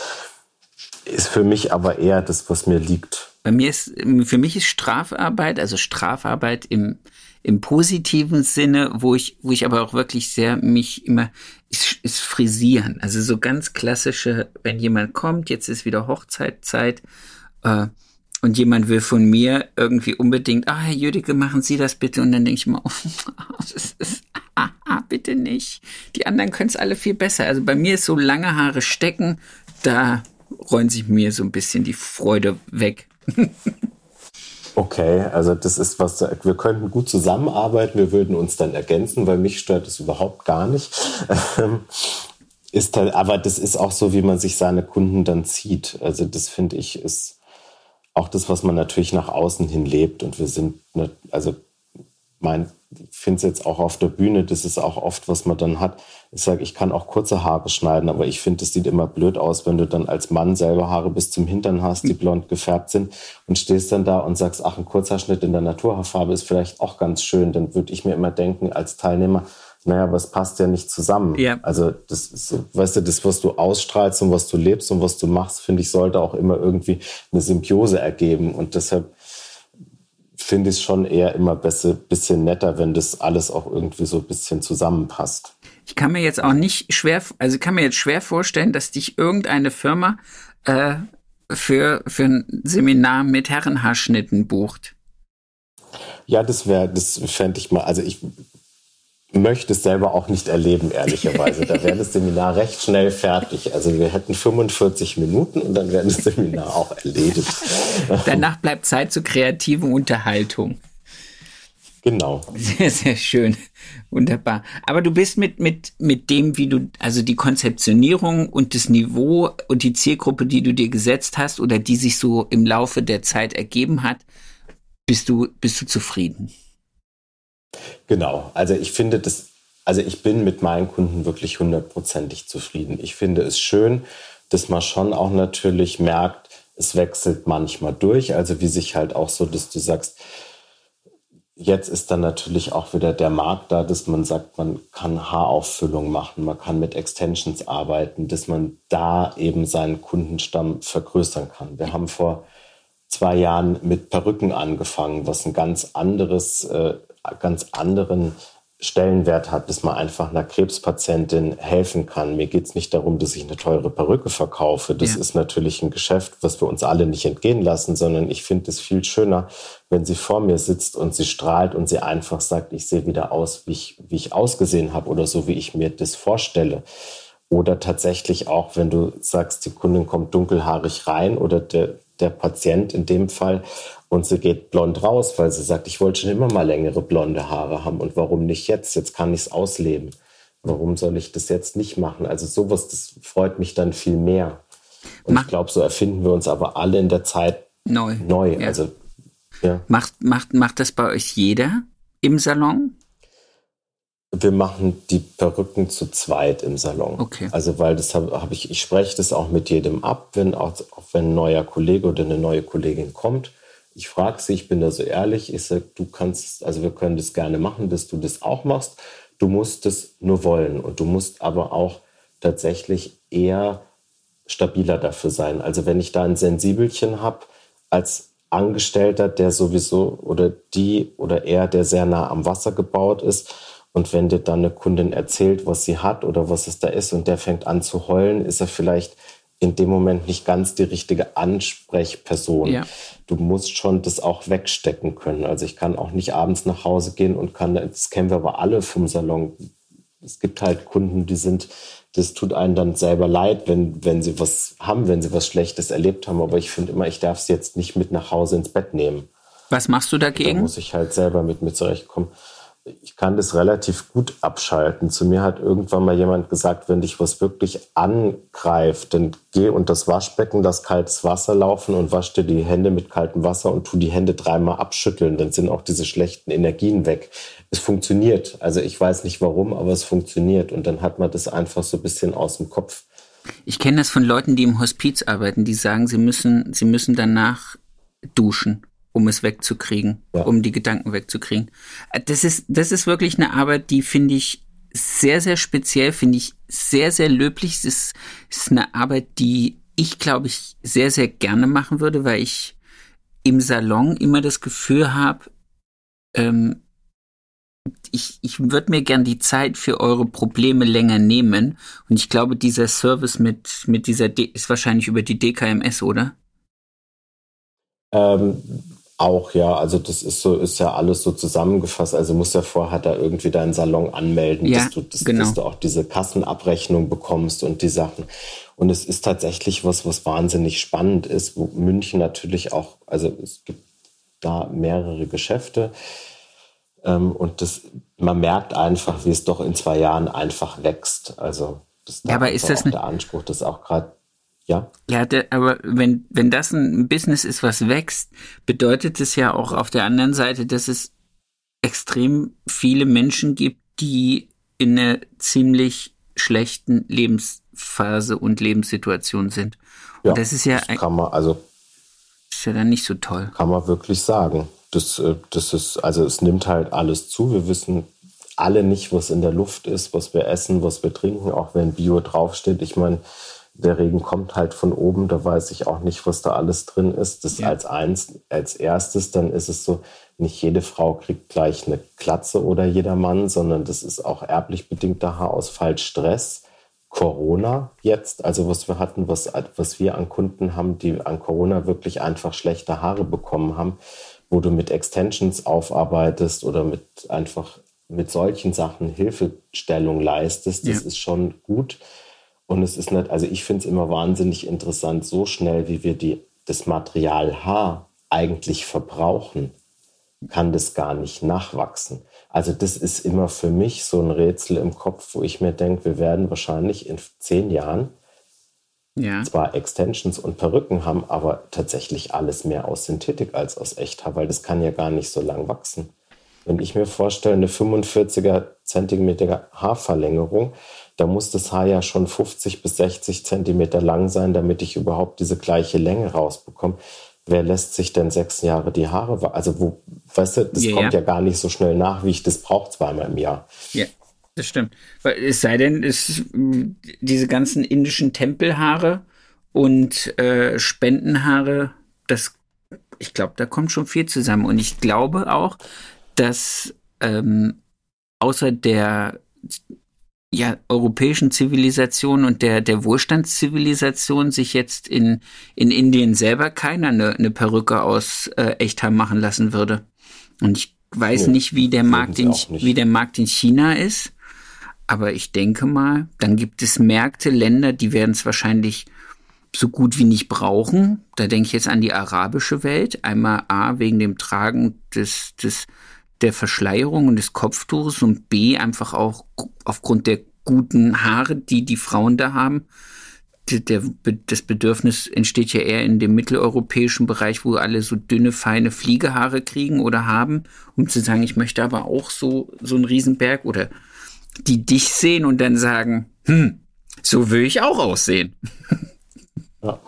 ist für mich aber eher das, was mir liegt. Bei mir ist, für mich ist Strafarbeit, also Strafarbeit im, im positiven Sinne, wo ich, wo ich aber auch wirklich sehr mich immer, ist, ist frisieren. Also so ganz klassische, wenn jemand kommt, jetzt ist wieder Hochzeitzeit, äh, und jemand will von mir irgendwie unbedingt, ah, Herr Jüdicke, machen Sie das bitte. Und dann denke ich mir, oh, das ist, ah, ah, bitte nicht. Die anderen können es alle viel besser. Also bei mir ist so lange Haare stecken, da räumen sich mir so ein bisschen die Freude weg. Okay, also das ist was, wir könnten gut zusammenarbeiten, wir würden uns dann ergänzen, weil mich stört es überhaupt gar nicht. Ähm, ist aber das ist auch so, wie man sich seine Kunden dann zieht. Also das finde ich ist auch das, was man natürlich nach außen hin lebt. Und wir sind, ne, also mein, ich finde es jetzt auch auf der Bühne, das ist auch oft, was man dann hat. Ich sage, ich kann auch kurze Haare schneiden, aber ich finde, es sieht immer blöd aus, wenn du dann als Mann selber Haare bis zum Hintern hast, die blond gefärbt sind und stehst dann da und sagst, ach, ein kurzer Schnitt in der Naturhaarfarbe ist vielleicht auch ganz schön. Dann würde ich mir immer denken, als Teilnehmer, naja, es passt ja nicht zusammen. Ja. Also das ist, weißt du, das, was du ausstrahlst und was du lebst und was du machst, finde ich, sollte auch immer irgendwie eine Symbiose ergeben. Und deshalb finde ich es schon eher immer besser, bisschen netter, wenn das alles auch irgendwie so ein bisschen zusammenpasst. Ich kann mir jetzt auch nicht schwer, also kann mir jetzt schwer vorstellen, dass dich irgendeine Firma äh, für, für ein Seminar mit Herrenhaarschnitten bucht. Ja, das wäre, das fände ich mal, also ich möchte es selber auch nicht erleben, ehrlicherweise. Da wäre das Seminar recht schnell fertig. Also wir hätten 45 Minuten und dann wäre das Seminar auch erledigt. Danach bleibt Zeit zur kreativen Unterhaltung. Genau. Sehr, sehr schön. Wunderbar. Aber du bist mit, mit, mit dem, wie du, also die Konzeptionierung und das Niveau und die Zielgruppe, die du dir gesetzt hast oder die sich so im Laufe der Zeit ergeben hat, bist du, bist du zufrieden? Genau. Also ich finde das, also ich bin mit meinen Kunden wirklich hundertprozentig zufrieden. Ich finde es schön, dass man schon auch natürlich merkt, es wechselt manchmal durch. Also wie sich halt auch so, dass du sagst, jetzt ist dann natürlich auch wieder der Markt da, dass man sagt, man kann Haarauffüllung machen, man kann mit Extensions arbeiten, dass man da eben seinen Kundenstamm vergrößern kann. Wir haben vor zwei Jahren mit Perücken angefangen, was ein ganz anderes äh, ganz anderen Stellenwert hat, dass man einfach einer Krebspatientin helfen kann. Mir geht es nicht darum, dass ich eine teure Perücke verkaufe. Das ja. ist natürlich ein Geschäft, was wir uns alle nicht entgehen lassen, sondern ich finde es viel schöner, wenn sie vor mir sitzt und sie strahlt und sie einfach sagt, ich sehe wieder aus, wie ich, wie ich ausgesehen habe oder so, wie ich mir das vorstelle. Oder tatsächlich auch, wenn du sagst, die Kundin kommt dunkelhaarig rein oder der, der Patient in dem Fall und sie geht blond raus, weil sie sagt, ich wollte schon immer mal längere blonde Haare haben. Und warum nicht jetzt? Jetzt kann ich es ausleben. Warum soll ich das jetzt nicht machen? Also sowas, das freut mich dann viel mehr. Und Mach ich glaube, so erfinden wir uns aber alle in der Zeit neu. neu. Ja. Also, ja. Macht, macht, macht das bei euch jeder im Salon? Wir machen die Perücken zu zweit im Salon. Okay. Also weil das habe hab ich, ich spreche das auch mit jedem ab, wenn auch, auch wenn ein neuer Kollege oder eine neue Kollegin kommt ich frage sie, ich bin da so ehrlich, ich sage, du kannst, also wir können das gerne machen, dass du das auch machst. Du musst es nur wollen und du musst aber auch tatsächlich eher stabiler dafür sein. Also wenn ich da ein Sensibelchen habe als Angestellter, der sowieso oder die oder er, der sehr nah am Wasser gebaut ist, und wenn dir dann eine Kundin erzählt, was sie hat oder was es da ist und der fängt an zu heulen, ist er vielleicht in dem Moment nicht ganz die richtige Ansprechperson. Ja. Du musst schon das auch wegstecken können. Also ich kann auch nicht abends nach Hause gehen und kann, das kennen wir aber alle vom Salon. Es gibt halt Kunden, die sind, das tut einen dann selber leid, wenn, wenn sie was haben, wenn sie was Schlechtes erlebt haben. Aber ich finde immer, ich darf es jetzt nicht mit nach Hause ins Bett nehmen. Was machst du dagegen? Da muss ich halt selber mit mir zurechtkommen ich kann das relativ gut abschalten. Zu mir hat irgendwann mal jemand gesagt, wenn dich was wirklich angreift, dann geh unter das Waschbecken, das kaltes Wasser laufen und wasch dir die Hände mit kaltem Wasser und tu die Hände dreimal abschütteln. Dann sind auch diese schlechten Energien weg. Es funktioniert. Also ich weiß nicht warum, aber es funktioniert. Und dann hat man das einfach so ein bisschen aus dem Kopf. Ich kenne das von Leuten, die im Hospiz arbeiten, die sagen, sie müssen, sie müssen danach duschen um es wegzukriegen, ja. um die Gedanken wegzukriegen. Das ist, das ist wirklich eine Arbeit, die finde ich sehr, sehr speziell, finde ich sehr, sehr löblich. Es ist, ist eine Arbeit, die ich, glaube ich, sehr, sehr gerne machen würde, weil ich im Salon immer das Gefühl habe, ähm, ich, ich würde mir gern die Zeit für eure Probleme länger nehmen. Und ich glaube, dieser Service mit, mit dieser, D ist wahrscheinlich über die DKMS, oder? Ähm, auch, ja. Also das ist so, ist ja alles so zusammengefasst. Also musst ja vorher da irgendwie deinen Salon anmelden, ja, dass, du, dass, genau. dass du auch diese Kassenabrechnung bekommst und die Sachen. Und es ist tatsächlich was, was wahnsinnig spannend ist, wo München natürlich auch, also es gibt da mehrere Geschäfte. Ähm, und das, man merkt einfach, wie es doch in zwei Jahren einfach wächst. Also das ist ja, aber ist das auch der Anspruch, dass auch gerade ja. Ja, der, aber wenn, wenn das ein Business ist, was wächst, bedeutet es ja auch auf der anderen Seite, dass es extrem viele Menschen gibt, die in einer ziemlich schlechten Lebensphase und Lebenssituation sind. Und ja, das ist ja das kann man, also ist ja dann nicht so toll. Kann man wirklich sagen. Das, äh, das ist, also es nimmt halt alles zu. Wir wissen alle nicht, was in der Luft ist, was wir essen, was wir trinken, auch wenn Bio draufsteht. Ich meine, der Regen kommt halt von oben, da weiß ich auch nicht, was da alles drin ist. Das ja. als eins, als erstes, dann ist es so, nicht jede Frau kriegt gleich eine Klatze oder jeder Mann, sondern das ist auch erblich bedingter Haarausfall, Stress, Corona jetzt, also was wir hatten, was, was wir an Kunden haben, die an Corona wirklich einfach schlechte Haare bekommen haben, wo du mit Extensions aufarbeitest oder mit einfach mit solchen Sachen Hilfestellung leistest, das ja. ist schon gut. Und es ist nicht, also ich finde es immer wahnsinnig interessant, so schnell wie wir die, das Material Haar eigentlich verbrauchen, kann das gar nicht nachwachsen. Also das ist immer für mich so ein Rätsel im Kopf, wo ich mir denke, wir werden wahrscheinlich in zehn Jahren ja. zwar Extensions und Perücken haben, aber tatsächlich alles mehr aus Synthetik als aus Echthaar, weil das kann ja gar nicht so lang wachsen. Wenn ich mir vorstelle, eine 45er Zentimeter Haarverlängerung, da muss das Haar ja schon 50 bis 60 Zentimeter lang sein, damit ich überhaupt diese gleiche Länge rausbekomme. Wer lässt sich denn sechs Jahre die Haare? Also, wo, weißt du, das ja, kommt ja. ja gar nicht so schnell nach, wie ich das brauche zweimal im Jahr. Ja, das stimmt. Es sei denn, es, diese ganzen indischen Tempelhaare und äh, Spendenhaare, das, ich glaube, da kommt schon viel zusammen. Und ich glaube auch, dass ähm, außer der ja, europäischen Zivilisation und der, der Wohlstandszivilisation sich jetzt in, in Indien selber keiner eine, eine Perücke aus äh, Echthaar machen lassen würde. Und ich weiß nee, nicht, wie der Markt in, wie der Markt in China ist. Aber ich denke mal, dann gibt es Märkte, Länder, die werden es wahrscheinlich so gut wie nicht brauchen. Da denke ich jetzt an die arabische Welt. Einmal A, wegen dem Tragen des, des der Verschleierung und des Kopftuches und B einfach auch aufgrund der guten Haare, die die Frauen da haben. Der, das Bedürfnis entsteht ja eher in dem mitteleuropäischen Bereich, wo alle so dünne, feine Fliegehaare kriegen oder haben, um zu sagen, ich möchte aber auch so, so einen Riesenberg oder die dich sehen und dann sagen, hm, so will ich auch aussehen. Ja.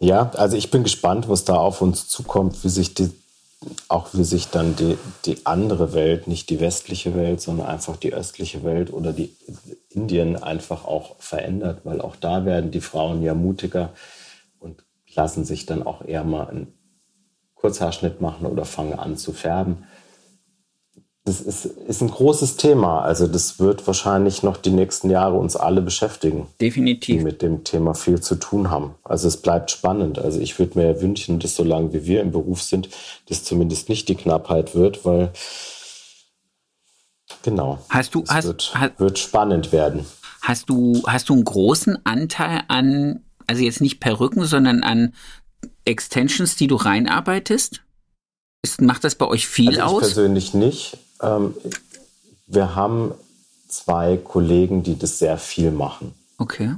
ja, also ich bin gespannt, was da auf uns zukommt, wie sich die auch wie sich dann die, die andere Welt, nicht die westliche Welt, sondern einfach die östliche Welt oder die Indien einfach auch verändert, weil auch da werden die Frauen ja mutiger und lassen sich dann auch eher mal einen Kurzhaarschnitt machen oder fangen an zu färben. Das ist, ist ein großes Thema. Also das wird wahrscheinlich noch die nächsten Jahre uns alle beschäftigen. Definitiv. Die mit dem Thema viel zu tun haben. Also es bleibt spannend. Also ich würde mir ja wünschen, dass solange wie wir im Beruf sind, das zumindest nicht die Knappheit wird, weil genau. Hast du, hast, wird, hast, wird spannend werden. Hast du, hast du einen großen Anteil an, also jetzt nicht Perücken, sondern an Extensions, die du reinarbeitest? Ist, macht das bei euch viel also ich aus? persönlich nicht. Ähm, wir haben zwei Kollegen, die das sehr viel machen. Okay.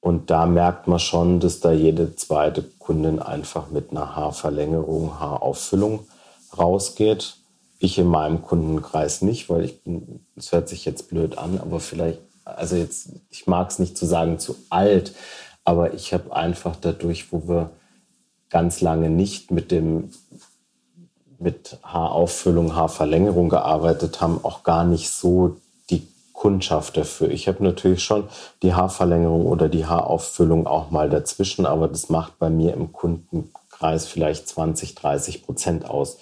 Und da merkt man schon, dass da jede zweite Kundin einfach mit einer Haarverlängerung, Haarauffüllung rausgeht. Ich in meinem Kundenkreis nicht, weil ich bin, es hört sich jetzt blöd an, aber vielleicht, also jetzt, ich mag es nicht zu sagen zu alt, aber ich habe einfach dadurch, wo wir ganz lange nicht mit dem mit Haarauffüllung, Haarverlängerung gearbeitet haben, auch gar nicht so die Kundschaft dafür. Ich habe natürlich schon die Haarverlängerung oder die Haarauffüllung auch mal dazwischen, aber das macht bei mir im Kundenkreis vielleicht 20, 30 Prozent aus.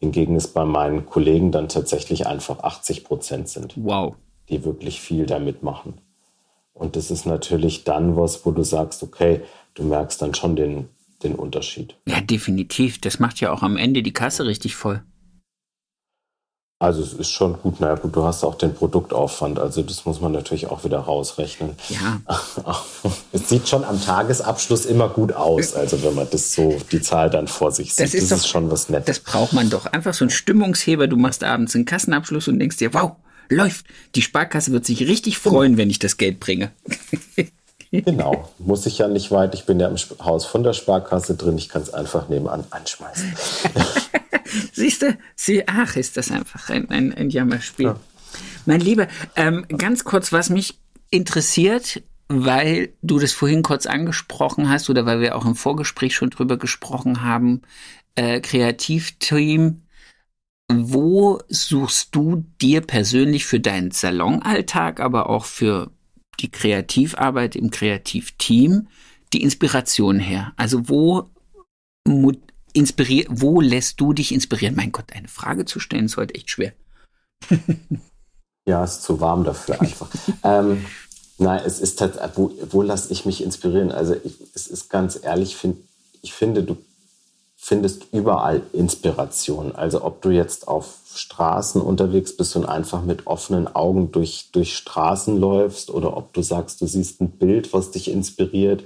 Hingegen es bei meinen Kollegen dann tatsächlich einfach 80 Prozent sind. Wow. Die wirklich viel damit machen. Und das ist natürlich dann was, wo du sagst, okay, du merkst dann schon den, den Unterschied. Ja, definitiv. Das macht ja auch am Ende die Kasse richtig voll. Also es ist schon gut, naja gut, du hast auch den Produktaufwand, also das muss man natürlich auch wieder rausrechnen. Ja. Es sieht schon am Tagesabschluss immer gut aus, also wenn man das so, die Zahl dann vor sich sieht, das ist, das doch, ist schon was Nettes. Das braucht man doch. Einfach so ein Stimmungsheber, du machst abends einen Kassenabschluss und denkst dir, wow, läuft. Die Sparkasse wird sich richtig freuen, wenn ich das Geld bringe. Genau, muss ich ja nicht weit. Ich bin ja im Haus von der Sparkasse drin. Ich kann es einfach nebenan anschmeißen. Siehst du, sie, ach, ist das einfach ein, ein, ein Jammerspiel. Ja. Mein Lieber, ähm, ganz kurz, was mich interessiert, weil du das vorhin kurz angesprochen hast oder weil wir auch im Vorgespräch schon drüber gesprochen haben, äh, Kreativteam. Wo suchst du dir persönlich für deinen Salonalltag, aber auch für die Kreativarbeit im Kreativteam die Inspiration her? Also wo inspirier wo lässt du dich inspirieren? Mein Gott, eine Frage zu stellen ist heute echt schwer. ja, ist zu warm dafür einfach. ähm, nein, es ist wo, wo lasse ich mich inspirieren? Also ich, es ist ganz ehrlich, find, ich finde, du findest überall Inspiration. Also ob du jetzt auf Straßen unterwegs bist und einfach mit offenen Augen durch, durch Straßen läufst oder ob du sagst, du siehst ein Bild, was dich inspiriert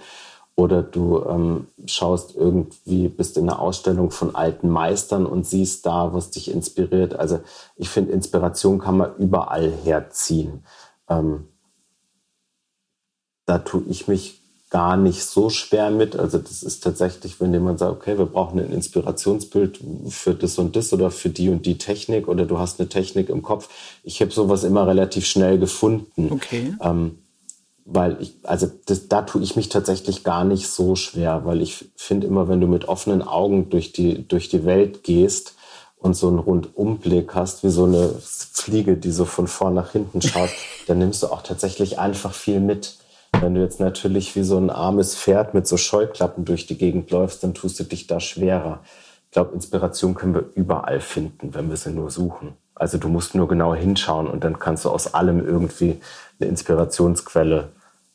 oder du ähm, schaust irgendwie, bist in einer Ausstellung von alten Meistern und siehst da, was dich inspiriert. Also ich finde, Inspiration kann man überall herziehen. Ähm, da tue ich mich gar nicht so schwer mit. Also das ist tatsächlich, wenn jemand sagt, okay, wir brauchen ein Inspirationsbild für das und das oder für die und die Technik oder du hast eine Technik im Kopf. Ich habe sowas immer relativ schnell gefunden. Okay. Ähm, weil ich, also das, da tue ich mich tatsächlich gar nicht so schwer, weil ich finde immer, wenn du mit offenen Augen durch die, durch die Welt gehst und so einen Rundumblick hast, wie so eine Fliege, die so von vorn nach hinten schaut, dann nimmst du auch tatsächlich einfach viel mit. Wenn du jetzt natürlich wie so ein armes Pferd mit so Scheuklappen durch die Gegend läufst, dann tust du dich da schwerer. Ich glaube, Inspiration können wir überall finden, wenn wir sie nur suchen. Also du musst nur genau hinschauen und dann kannst du aus allem irgendwie eine Inspirationsquelle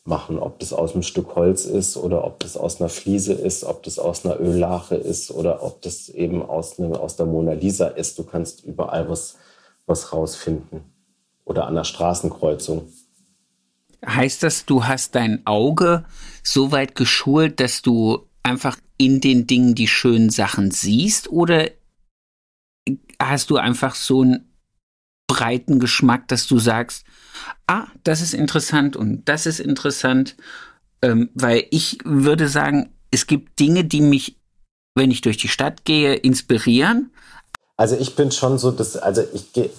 machen, ob das aus einem Stück Holz ist oder ob das aus einer Fliese ist, ob das aus einer Öllache ist oder ob das eben aus, eine, aus der Mona Lisa ist. Du kannst überall was, was rausfinden. Oder an der Straßenkreuzung. Heißt das, du hast dein Auge so weit geschult, dass du einfach in den Dingen die schönen Sachen siehst? Oder hast du einfach so einen breiten Geschmack, dass du sagst, ah, das ist interessant und das ist interessant? Ähm, weil ich würde sagen, es gibt Dinge, die mich, wenn ich durch die Stadt gehe, inspirieren. Also ich bin schon so, dass, also ich gehe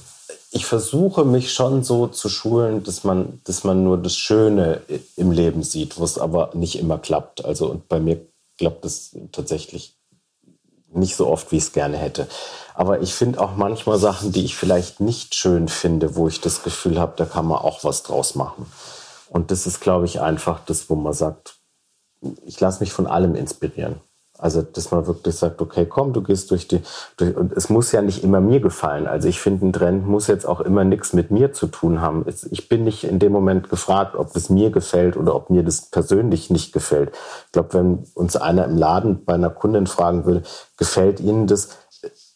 ich versuche mich schon so zu schulen, dass man, dass man nur das Schöne im Leben sieht, was aber nicht immer klappt. Also und bei mir klappt es tatsächlich nicht so oft, wie ich es gerne hätte. Aber ich finde auch manchmal Sachen, die ich vielleicht nicht schön finde, wo ich das Gefühl habe, da kann man auch was draus machen. Und das ist, glaube ich, einfach das, wo man sagt, ich lasse mich von allem inspirieren. Also, dass man wirklich sagt, okay, komm, du gehst durch die, durch, und es muss ja nicht immer mir gefallen. Also, ich finde, ein Trend muss jetzt auch immer nichts mit mir zu tun haben. Ich bin nicht in dem Moment gefragt, ob es mir gefällt oder ob mir das persönlich nicht gefällt. Ich glaube, wenn uns einer im Laden bei einer Kundin fragen würde, gefällt Ihnen das?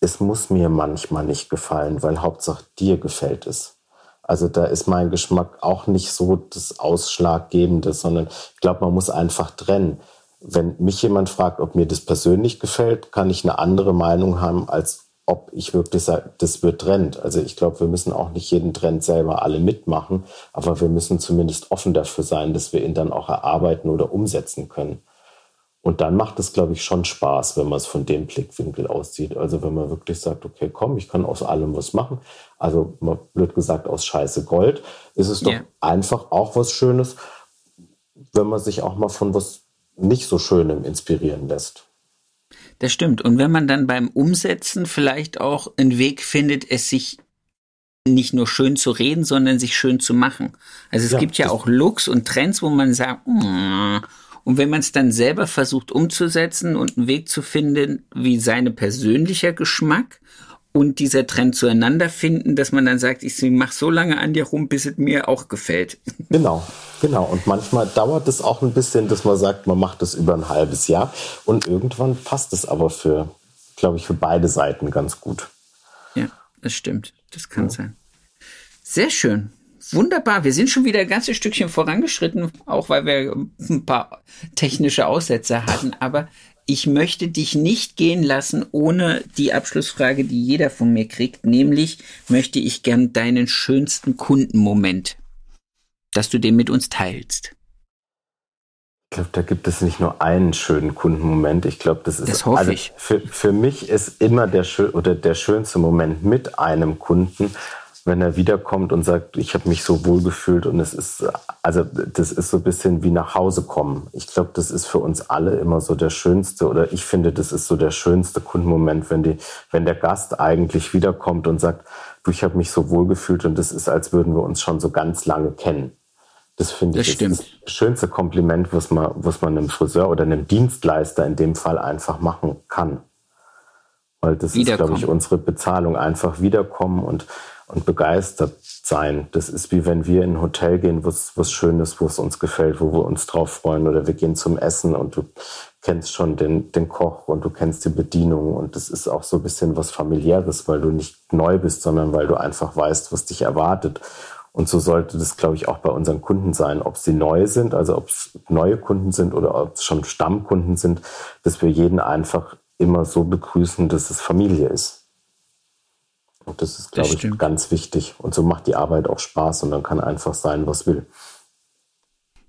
Es muss mir manchmal nicht gefallen, weil Hauptsache dir gefällt es. Also da ist mein Geschmack auch nicht so das Ausschlaggebende, sondern ich glaube, man muss einfach trennen wenn mich jemand fragt, ob mir das persönlich gefällt, kann ich eine andere Meinung haben, als ob ich wirklich sage, das wird Trend. Also ich glaube, wir müssen auch nicht jeden Trend selber alle mitmachen, aber wir müssen zumindest offen dafür sein, dass wir ihn dann auch erarbeiten oder umsetzen können. Und dann macht es, glaube ich, schon Spaß, wenn man es von dem Blickwinkel aussieht. Also wenn man wirklich sagt, okay, komm, ich kann aus allem was machen. Also blöd gesagt, aus Scheiße Gold, ist es doch yeah. einfach auch was Schönes, wenn man sich auch mal von was nicht so Schönem inspirieren lässt. Das stimmt. Und wenn man dann beim Umsetzen vielleicht auch einen Weg findet, es sich nicht nur schön zu reden, sondern sich schön zu machen. Also es ja, gibt ja auch Looks und Trends, wo man sagt, mm. und wenn man es dann selber versucht umzusetzen und einen Weg zu finden, wie seine persönlicher Geschmack und dieser Trend zueinander finden, dass man dann sagt, ich mache so lange an dir rum, bis es mir auch gefällt. Genau, genau. Und manchmal dauert es auch ein bisschen, dass man sagt, man macht das über ein halbes Jahr und irgendwann passt es aber für, glaube ich, für beide Seiten ganz gut. Ja, das stimmt. Das kann ja. sein. Sehr schön. Wunderbar. Wir sind schon wieder ein ganzes Stückchen vorangeschritten, auch weil wir ein paar technische Aussätze hatten. Aber ich möchte dich nicht gehen lassen ohne die Abschlussfrage, die jeder von mir kriegt, nämlich möchte ich gern deinen schönsten Kundenmoment, dass du den mit uns teilst. Ich glaube, da gibt es nicht nur einen schönen Kundenmoment. Ich glaube, das ist das hoffe also ich. Für, für mich ist immer der oder der schönste Moment mit einem Kunden wenn er wiederkommt und sagt, ich habe mich so wohl gefühlt und es ist, also das ist so ein bisschen wie nach Hause kommen. Ich glaube, das ist für uns alle immer so der schönste oder ich finde, das ist so der schönste Kundenmoment, wenn die, wenn der Gast eigentlich wiederkommt und sagt, du, ich habe mich so wohl gefühlt und das ist, als würden wir uns schon so ganz lange kennen. Das finde ich das, das schönste Kompliment, was man, was man einem Friseur oder einem Dienstleister in dem Fall einfach machen kann. Weil das ist, glaube ich, unsere Bezahlung. Einfach wiederkommen und und begeistert sein. Das ist wie wenn wir in ein Hotel gehen, was was schön ist, wo es uns gefällt, wo wir uns drauf freuen oder wir gehen zum Essen und du kennst schon den, den Koch und du kennst die Bedienung und das ist auch so ein bisschen was familiäres, weil du nicht neu bist, sondern weil du einfach weißt, was dich erwartet. Und so sollte das, glaube ich, auch bei unseren Kunden sein, ob sie neu sind, also ob es neue Kunden sind oder ob es schon Stammkunden sind, dass wir jeden einfach immer so begrüßen, dass es Familie ist. Und das ist, glaube ich, ganz wichtig. Und so macht die Arbeit auch Spaß und dann kann einfach sein, was will.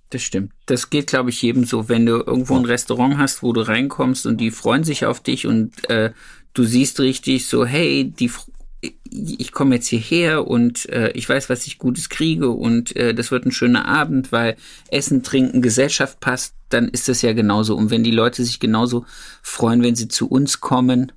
Das stimmt. Das geht, glaube ich, jedem so. Wenn du irgendwo ein Restaurant hast, wo du reinkommst und die freuen sich auf dich und äh, du siehst richtig so, hey, die, ich komme jetzt hierher und äh, ich weiß, was ich Gutes kriege und äh, das wird ein schöner Abend, weil Essen, Trinken, Gesellschaft passt, dann ist das ja genauso. Und wenn die Leute sich genauso freuen, wenn sie zu uns kommen,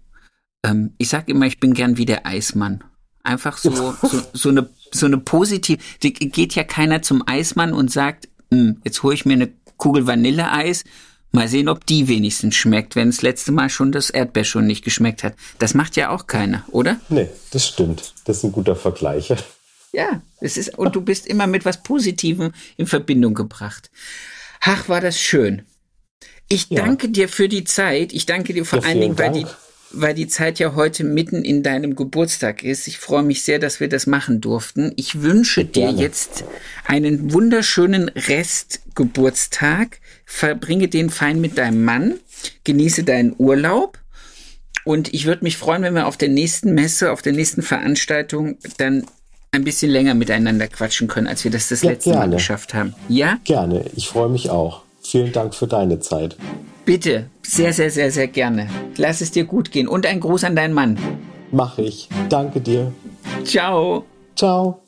ähm, ich sag immer, ich bin gern wie der Eismann. Einfach so, so, so eine, so eine positive, geht ja keiner zum Eismann und sagt, hm, jetzt hole ich mir eine Kugel Vanilleeis, mal sehen, ob die wenigstens schmeckt, wenn das letzte Mal schon das Erdbeer schon nicht geschmeckt hat. Das macht ja auch keiner, oder? Nee, das stimmt. Das ist ein guter Vergleich. Ja, es ist, und du bist immer mit was Positivem in Verbindung gebracht. Ach, war das schön. Ich ja. danke dir für die Zeit. Ich danke dir vor ja, allen Dingen, weil die, weil die Zeit ja heute mitten in deinem Geburtstag ist. Ich freue mich sehr, dass wir das machen durften. Ich wünsche dir jetzt einen wunderschönen Restgeburtstag. Verbringe den fein mit deinem Mann. Genieße deinen Urlaub. Und ich würde mich freuen, wenn wir auf der nächsten Messe, auf der nächsten Veranstaltung dann ein bisschen länger miteinander quatschen können, als wir das das ja, letzte gerne. Mal geschafft haben. Ja? Gerne. Ich freue mich auch. Vielen Dank für deine Zeit. Bitte, sehr, sehr, sehr, sehr gerne. Lass es dir gut gehen und ein Gruß an deinen Mann. Mach ich. Danke dir. Ciao. Ciao.